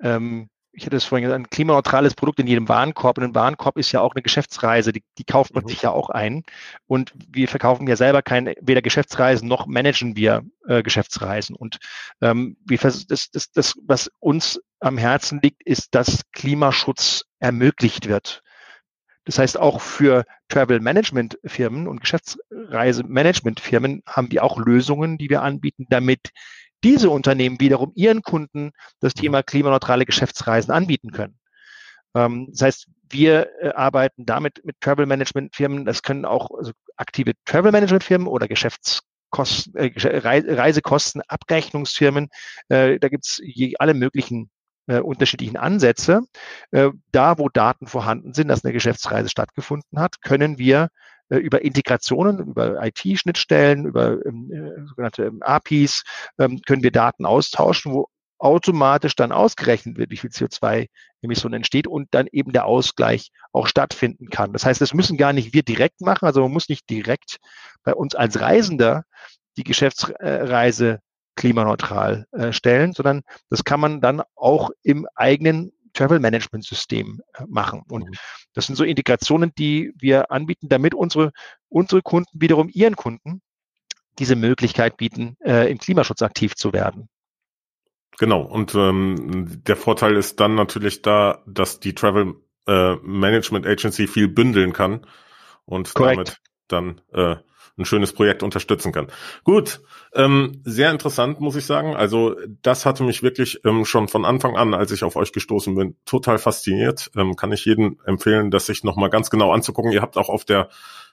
S2: ähm, ich hatte es vorhin gesagt, ein klimaneutrales Produkt in jedem Warenkorb. Und ein Warenkorb ist ja auch eine Geschäftsreise, die, die kauft man mhm. sich ja auch ein. Und wir verkaufen ja selber keine, weder Geschäftsreisen noch managen wir äh, Geschäftsreisen. Und ähm, wir, das, das, das, was uns am Herzen liegt, ist, dass Klimaschutz ermöglicht wird. Das heißt, auch für Travel Management Firmen und Geschäftsreise Management Firmen haben wir auch Lösungen, die wir anbieten, damit diese Unternehmen wiederum ihren Kunden das Thema klimaneutrale Geschäftsreisen anbieten können. Ähm, das heißt, wir äh, arbeiten damit mit Travel Management Firmen. Das können auch also aktive Travel Management Firmen oder Geschäftskosten, äh, Reisekostenabrechnungsfirmen. Äh, da gibt's je, alle möglichen äh, unterschiedlichen Ansätze. Äh, da, wo Daten vorhanden sind, dass eine Geschäftsreise stattgefunden hat, können wir über Integrationen, über IT-Schnittstellen, über ähm, äh, sogenannte ähm, APIs, ähm, können wir Daten austauschen, wo automatisch dann ausgerechnet wird, wie viel CO2-Emissionen entsteht und dann eben der Ausgleich auch stattfinden kann. Das heißt, das müssen gar nicht wir direkt machen, also man muss nicht direkt bei uns als Reisender die Geschäftsreise klimaneutral äh, stellen, sondern das kann man dann auch im eigenen Travel Management System äh, machen. Und mhm. das sind so Integrationen, die wir anbieten, damit unsere, unsere Kunden wiederum ihren Kunden diese Möglichkeit bieten, äh, im Klimaschutz aktiv zu werden.
S1: Genau, und ähm, der Vorteil ist dann natürlich da, dass die Travel äh, Management Agency viel bündeln kann und Correct. damit dann äh, ein schönes Projekt unterstützen kann. Gut, ähm, sehr interessant, muss ich sagen. Also das hatte mich wirklich ähm, schon von Anfang an, als ich auf euch gestoßen bin, total fasziniert. Ähm, kann ich jedem empfehlen, das sich nochmal ganz genau anzugucken. Ihr habt auch auf der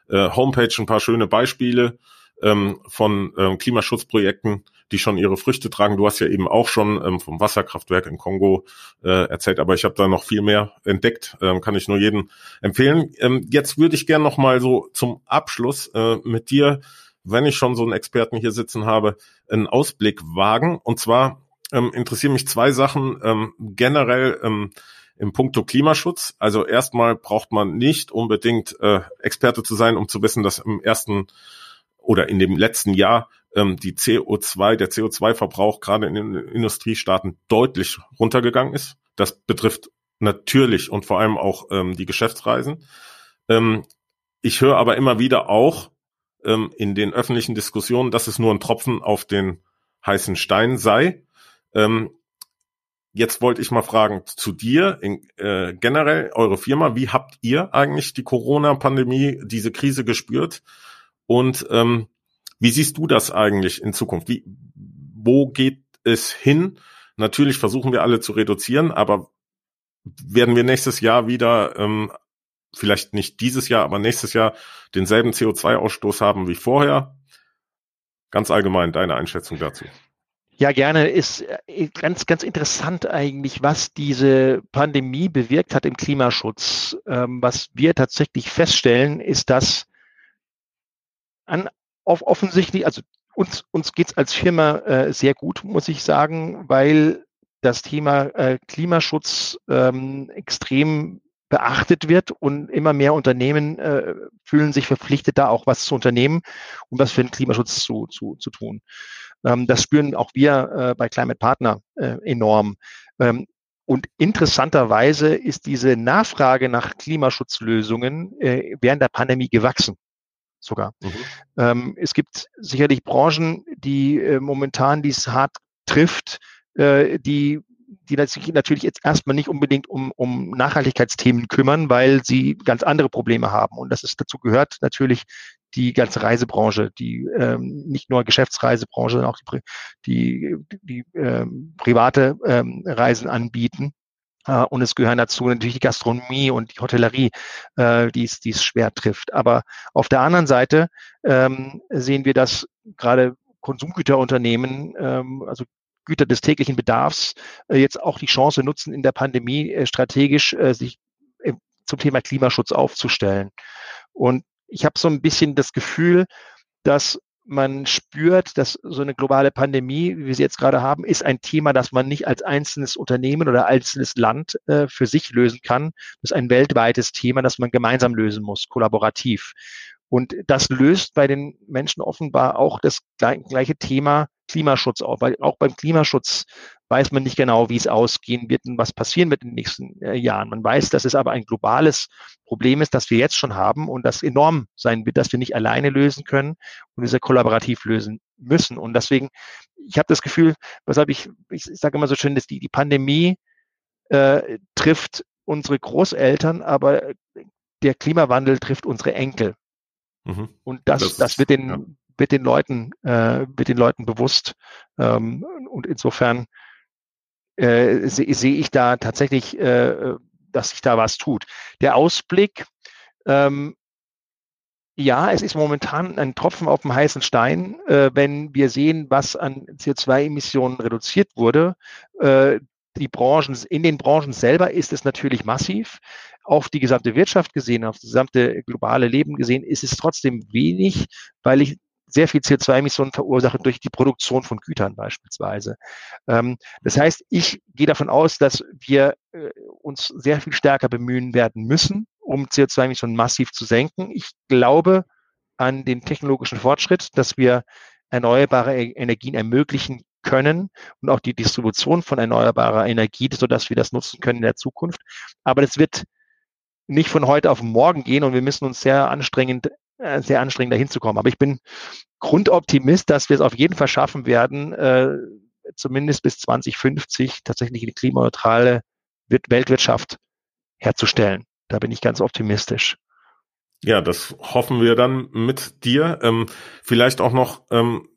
S1: äh, Homepage ein paar schöne Beispiele ähm, von ähm, Klimaschutzprojekten, die schon ihre Früchte tragen. Du hast ja eben auch schon ähm, vom Wasserkraftwerk in Kongo äh, erzählt, aber ich habe da noch viel mehr entdeckt, ähm, kann ich nur jedem empfehlen. Ähm, jetzt würde ich gerne noch mal so zum Abschluss äh, mit dir, wenn ich schon so einen Experten hier sitzen habe, einen Ausblick wagen. Und zwar ähm, interessieren mich zwei Sachen ähm, generell. Ähm, im Punkto Klimaschutz. Also erstmal braucht man nicht unbedingt äh, Experte zu sein, um zu wissen, dass im ersten oder in dem letzten Jahr ähm, die CO2, der CO2-Verbrauch gerade in den Industriestaaten deutlich runtergegangen ist. Das betrifft natürlich und vor allem auch ähm, die Geschäftsreisen. Ähm, ich höre aber immer wieder auch ähm, in den öffentlichen Diskussionen, dass es nur ein Tropfen auf den heißen Stein sei. Ähm, jetzt wollte ich mal fragen zu dir, in, äh, generell eure Firma, wie habt ihr eigentlich die Corona-Pandemie, diese Krise gespürt? Und ähm, wie siehst du das eigentlich in Zukunft? Wie, wo geht es hin? Natürlich versuchen wir alle zu reduzieren, aber werden wir nächstes Jahr wieder, ähm, vielleicht nicht dieses Jahr, aber nächstes Jahr denselben CO2-Ausstoß haben wie vorher? Ganz allgemein deine Einschätzung dazu.
S2: Ja, gerne. Ist äh, ganz, ganz interessant eigentlich, was diese Pandemie bewirkt hat im Klimaschutz. Ähm, was wir tatsächlich feststellen, ist, dass an, auf offensichtlich, also uns, uns geht's als Firma äh, sehr gut, muss ich sagen, weil das Thema äh, Klimaschutz ähm, extrem beachtet wird und immer mehr Unternehmen äh, fühlen sich verpflichtet, da auch was zu unternehmen, um was für den Klimaschutz zu, zu, zu tun. Ähm, das spüren auch wir äh, bei Climate Partner äh, enorm. Ähm, und interessanterweise ist diese Nachfrage nach Klimaschutzlösungen äh, während der Pandemie gewachsen sogar. Mhm. Ähm, es gibt sicherlich Branchen, die äh, momentan dies hart trifft, äh, die die natürlich jetzt erstmal nicht unbedingt um, um Nachhaltigkeitsthemen kümmern, weil sie ganz andere Probleme haben. Und das ist dazu gehört natürlich die ganze Reisebranche, die ähm, nicht nur Geschäftsreisebranche, sondern auch die, die, die ähm, private ähm, Reisen anbieten. Uh, und es gehören dazu natürlich die Gastronomie und die Hotellerie, äh, die, es, die es schwer trifft. Aber auf der anderen Seite ähm, sehen wir, dass gerade Konsumgüterunternehmen, ähm, also Güter des täglichen Bedarfs, äh, jetzt auch die Chance nutzen, in der Pandemie äh, strategisch äh, sich äh, zum Thema Klimaschutz aufzustellen. Und ich habe so ein bisschen das Gefühl, dass man spürt, dass so eine globale Pandemie, wie wir sie jetzt gerade haben, ist ein Thema, das man nicht als einzelnes Unternehmen oder einzelnes Land äh, für sich lösen kann. Das ist ein weltweites Thema, das man gemeinsam lösen muss, kollaborativ. Und das löst bei den Menschen offenbar auch das gleiche Thema Klimaschutz auf, weil auch beim Klimaschutz weiß man nicht genau, wie es ausgehen wird und was passieren wird in den nächsten äh, Jahren. Man weiß, dass es aber ein globales Problem ist, das wir jetzt schon haben und das enorm sein wird, dass wir nicht alleine lösen können und wir kollaborativ lösen müssen. Und deswegen, ich habe das Gefühl, weshalb ich, ich sage immer so schön, dass die, die Pandemie äh, trifft unsere Großeltern, aber der Klimawandel trifft unsere Enkel. Mhm. Und das, das, das wird den, ja. Wird den Leuten, äh, wird den Leuten bewusst. Ähm, und insofern äh, sehe seh ich da tatsächlich, äh, dass sich da was tut. Der Ausblick, ähm, ja, es ist momentan ein Tropfen auf dem heißen Stein, äh, wenn wir sehen, was an CO2-Emissionen reduziert wurde. Äh, die Branchen, in den Branchen selber ist es natürlich massiv. Auf die gesamte Wirtschaft gesehen, auf das gesamte globale Leben gesehen, ist es trotzdem wenig, weil ich sehr viel CO2-Emissionen verursache durch die Produktion von Gütern beispielsweise. Ähm, das heißt, ich gehe davon aus, dass wir äh, uns sehr viel stärker bemühen werden müssen, um CO2-Emissionen massiv zu senken. Ich glaube an den technologischen Fortschritt, dass wir erneuerbare e-, Energien ermöglichen können und auch die Distribution von erneuerbarer Energie, sodass wir das nutzen können in der Zukunft. Aber das wird nicht von heute auf morgen gehen und wir müssen uns sehr anstrengend sehr anstrengend, da hinzukommen. Aber ich bin Grundoptimist, dass wir es auf jeden Fall schaffen werden, äh, zumindest bis 2050 tatsächlich eine klimaneutrale Weltwirtschaft herzustellen. Da bin ich ganz optimistisch.
S1: Ja, das hoffen wir dann mit dir. Ähm, vielleicht auch noch, ähm,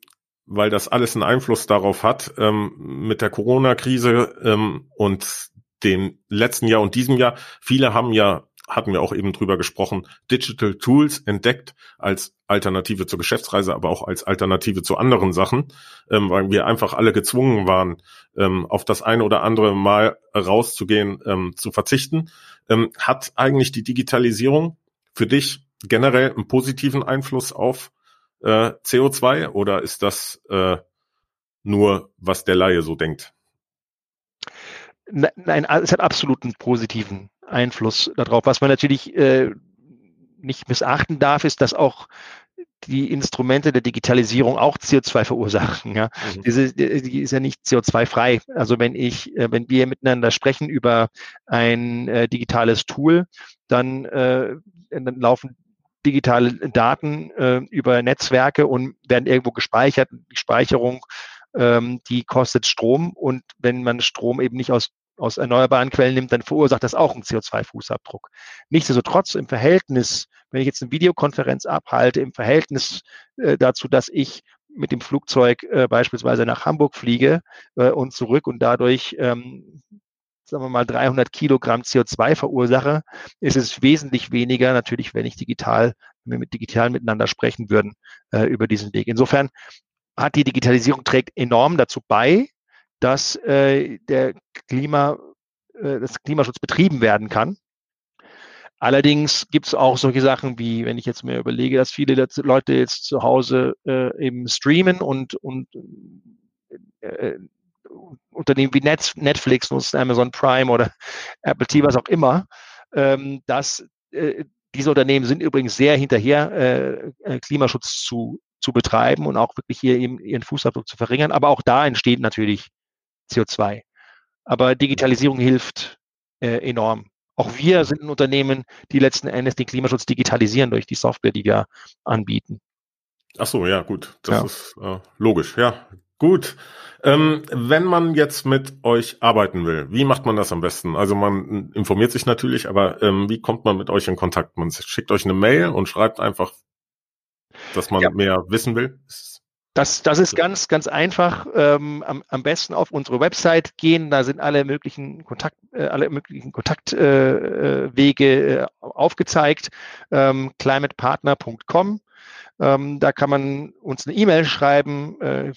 S1: weil das alles einen Einfluss darauf hat, ähm, mit der Corona-Krise ähm, und dem letzten Jahr und diesem Jahr. Viele haben ja hatten wir auch eben drüber gesprochen, Digital Tools entdeckt als Alternative zur Geschäftsreise, aber auch als Alternative zu anderen Sachen, ähm, weil wir einfach alle gezwungen waren, ähm, auf das eine oder andere Mal rauszugehen, ähm, zu verzichten. Ähm, hat eigentlich die Digitalisierung für dich generell einen positiven Einfluss auf äh, CO2 oder ist das äh, nur, was der Laie so denkt?
S2: Nein, es hat absolut einen positiven Einfluss darauf. Was man natürlich äh, nicht missachten darf, ist, dass auch die Instrumente der Digitalisierung auch CO2 verursachen. Ja, mhm. diese, die ist ja nicht CO2-frei. Also wenn ich, äh, wenn wir miteinander sprechen über ein äh, digitales Tool, dann, äh, dann laufen digitale Daten äh, über Netzwerke und werden irgendwo gespeichert. Die Speicherung, ähm, die kostet Strom und wenn man Strom eben nicht aus aus erneuerbaren Quellen nimmt, dann verursacht das auch einen CO2-Fußabdruck. Nichtsdestotrotz im Verhältnis, wenn ich jetzt eine Videokonferenz abhalte, im Verhältnis äh, dazu, dass ich mit dem Flugzeug äh, beispielsweise nach Hamburg fliege äh, und zurück und dadurch ähm, sagen wir mal 300 Kilogramm CO2 verursache, ist es wesentlich weniger natürlich, wenn ich digital, wenn wir mit digital miteinander sprechen würden äh, über diesen Weg. Insofern hat die Digitalisierung trägt enorm dazu bei, dass äh, der Klima, äh, das Klimaschutz betrieben werden kann. Allerdings gibt es auch solche Sachen wie, wenn ich jetzt mir überlege, dass viele Leute jetzt zu Hause äh, eben streamen und, und äh, Unternehmen wie Netflix nutzen, Amazon Prime oder Apple TV, was auch immer, ähm, dass äh, diese Unternehmen sind übrigens sehr hinterher, äh, äh Klimaschutz zu, zu betreiben und auch wirklich hier eben ihren Fußabdruck zu verringern. Aber auch da entsteht natürlich CO2. Aber Digitalisierung hilft äh, enorm. Auch wir sind ein Unternehmen, die letzten Endes den Klimaschutz digitalisieren durch die Software, die wir anbieten.
S1: Ach so, ja, gut. Das ja. ist äh, logisch. Ja, gut. Ähm, wenn man jetzt mit euch arbeiten will, wie macht man das am besten? Also man informiert sich natürlich, aber ähm, wie kommt man mit euch in Kontakt? Man schickt euch eine Mail und schreibt einfach, dass man ja. mehr wissen will.
S2: Das, das ist ganz, ganz einfach. Ähm, am, am besten auf unsere Website gehen. Da sind alle möglichen Kontakt, äh, alle möglichen Kontaktwege äh, äh, aufgezeigt. Ähm, climatepartner.com. Ähm, da kann man uns eine E-Mail schreiben. Äh,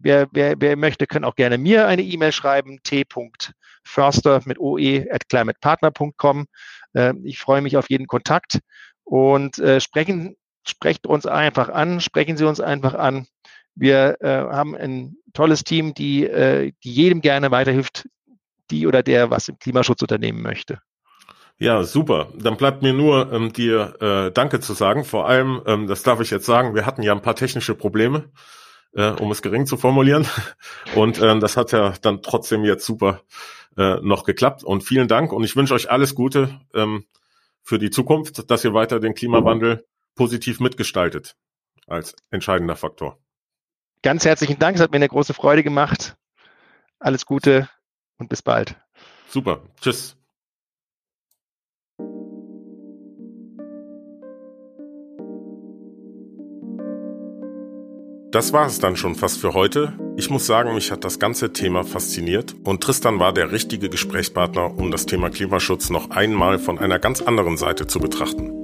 S2: wer, wer, wer möchte, kann auch gerne mir eine E-Mail schreiben. t.förster mit oe at climatepartner.com. Äh, ich freue mich auf jeden Kontakt und äh, sprechen sprecht uns einfach an, sprechen Sie uns einfach an. Wir äh, haben ein tolles Team, die, äh, die jedem gerne weiterhilft, die oder der was im Klimaschutz unternehmen möchte.
S1: Ja, super. Dann bleibt mir nur ähm, dir äh, Danke zu sagen. Vor allem, ähm, das darf ich jetzt sagen, wir hatten ja ein paar technische Probleme, äh, um es gering zu formulieren. Und ähm, das hat ja dann trotzdem jetzt super äh, noch geklappt. Und vielen Dank und ich wünsche euch alles Gute ähm, für die Zukunft, dass ihr weiter den Klimawandel positiv mitgestaltet als entscheidender Faktor.
S2: Ganz herzlichen Dank, es hat mir eine große Freude gemacht. Alles Gute und bis bald.
S1: Super, tschüss. Das war es dann schon fast für heute. Ich muss sagen, mich hat das ganze Thema fasziniert und Tristan war der richtige Gesprächspartner, um das Thema Klimaschutz noch einmal von einer ganz anderen Seite zu betrachten.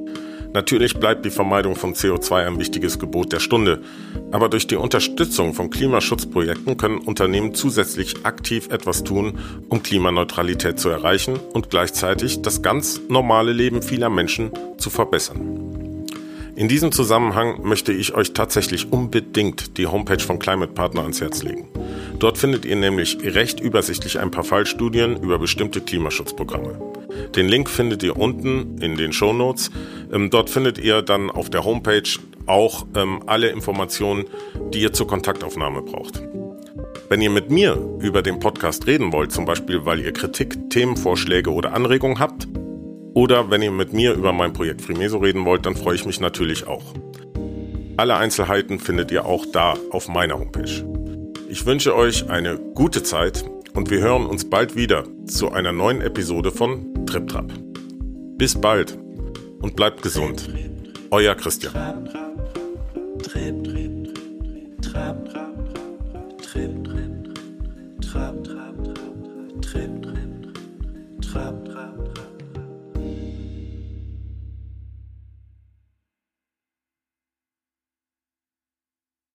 S1: Natürlich bleibt die Vermeidung von CO2 ein wichtiges Gebot der Stunde, aber durch die Unterstützung von Klimaschutzprojekten können Unternehmen zusätzlich aktiv etwas tun, um Klimaneutralität zu erreichen und gleichzeitig das ganz normale Leben vieler Menschen zu verbessern. In diesem Zusammenhang möchte ich euch tatsächlich unbedingt die Homepage von Climate Partner ans Herz legen. Dort findet ihr nämlich recht übersichtlich ein paar Fallstudien über bestimmte Klimaschutzprogramme. Den Link findet ihr unten in den Show Notes. Ähm, dort findet ihr dann auf der Homepage auch ähm, alle Informationen, die ihr zur Kontaktaufnahme braucht. Wenn ihr mit mir über den Podcast reden wollt, zum Beispiel weil ihr Kritik, Themenvorschläge oder Anregungen habt, Oder wenn ihr mit mir über mein Projekt Frimeso reden wollt, dann freue ich mich natürlich auch. Alle Einzelheiten findet ihr auch da auf meiner Homepage. Ich wünsche euch eine gute Zeit und wir hören uns bald wieder zu einer neuen Episode von Trip Trap. Bis bald und bleibt gesund. Euer Christian.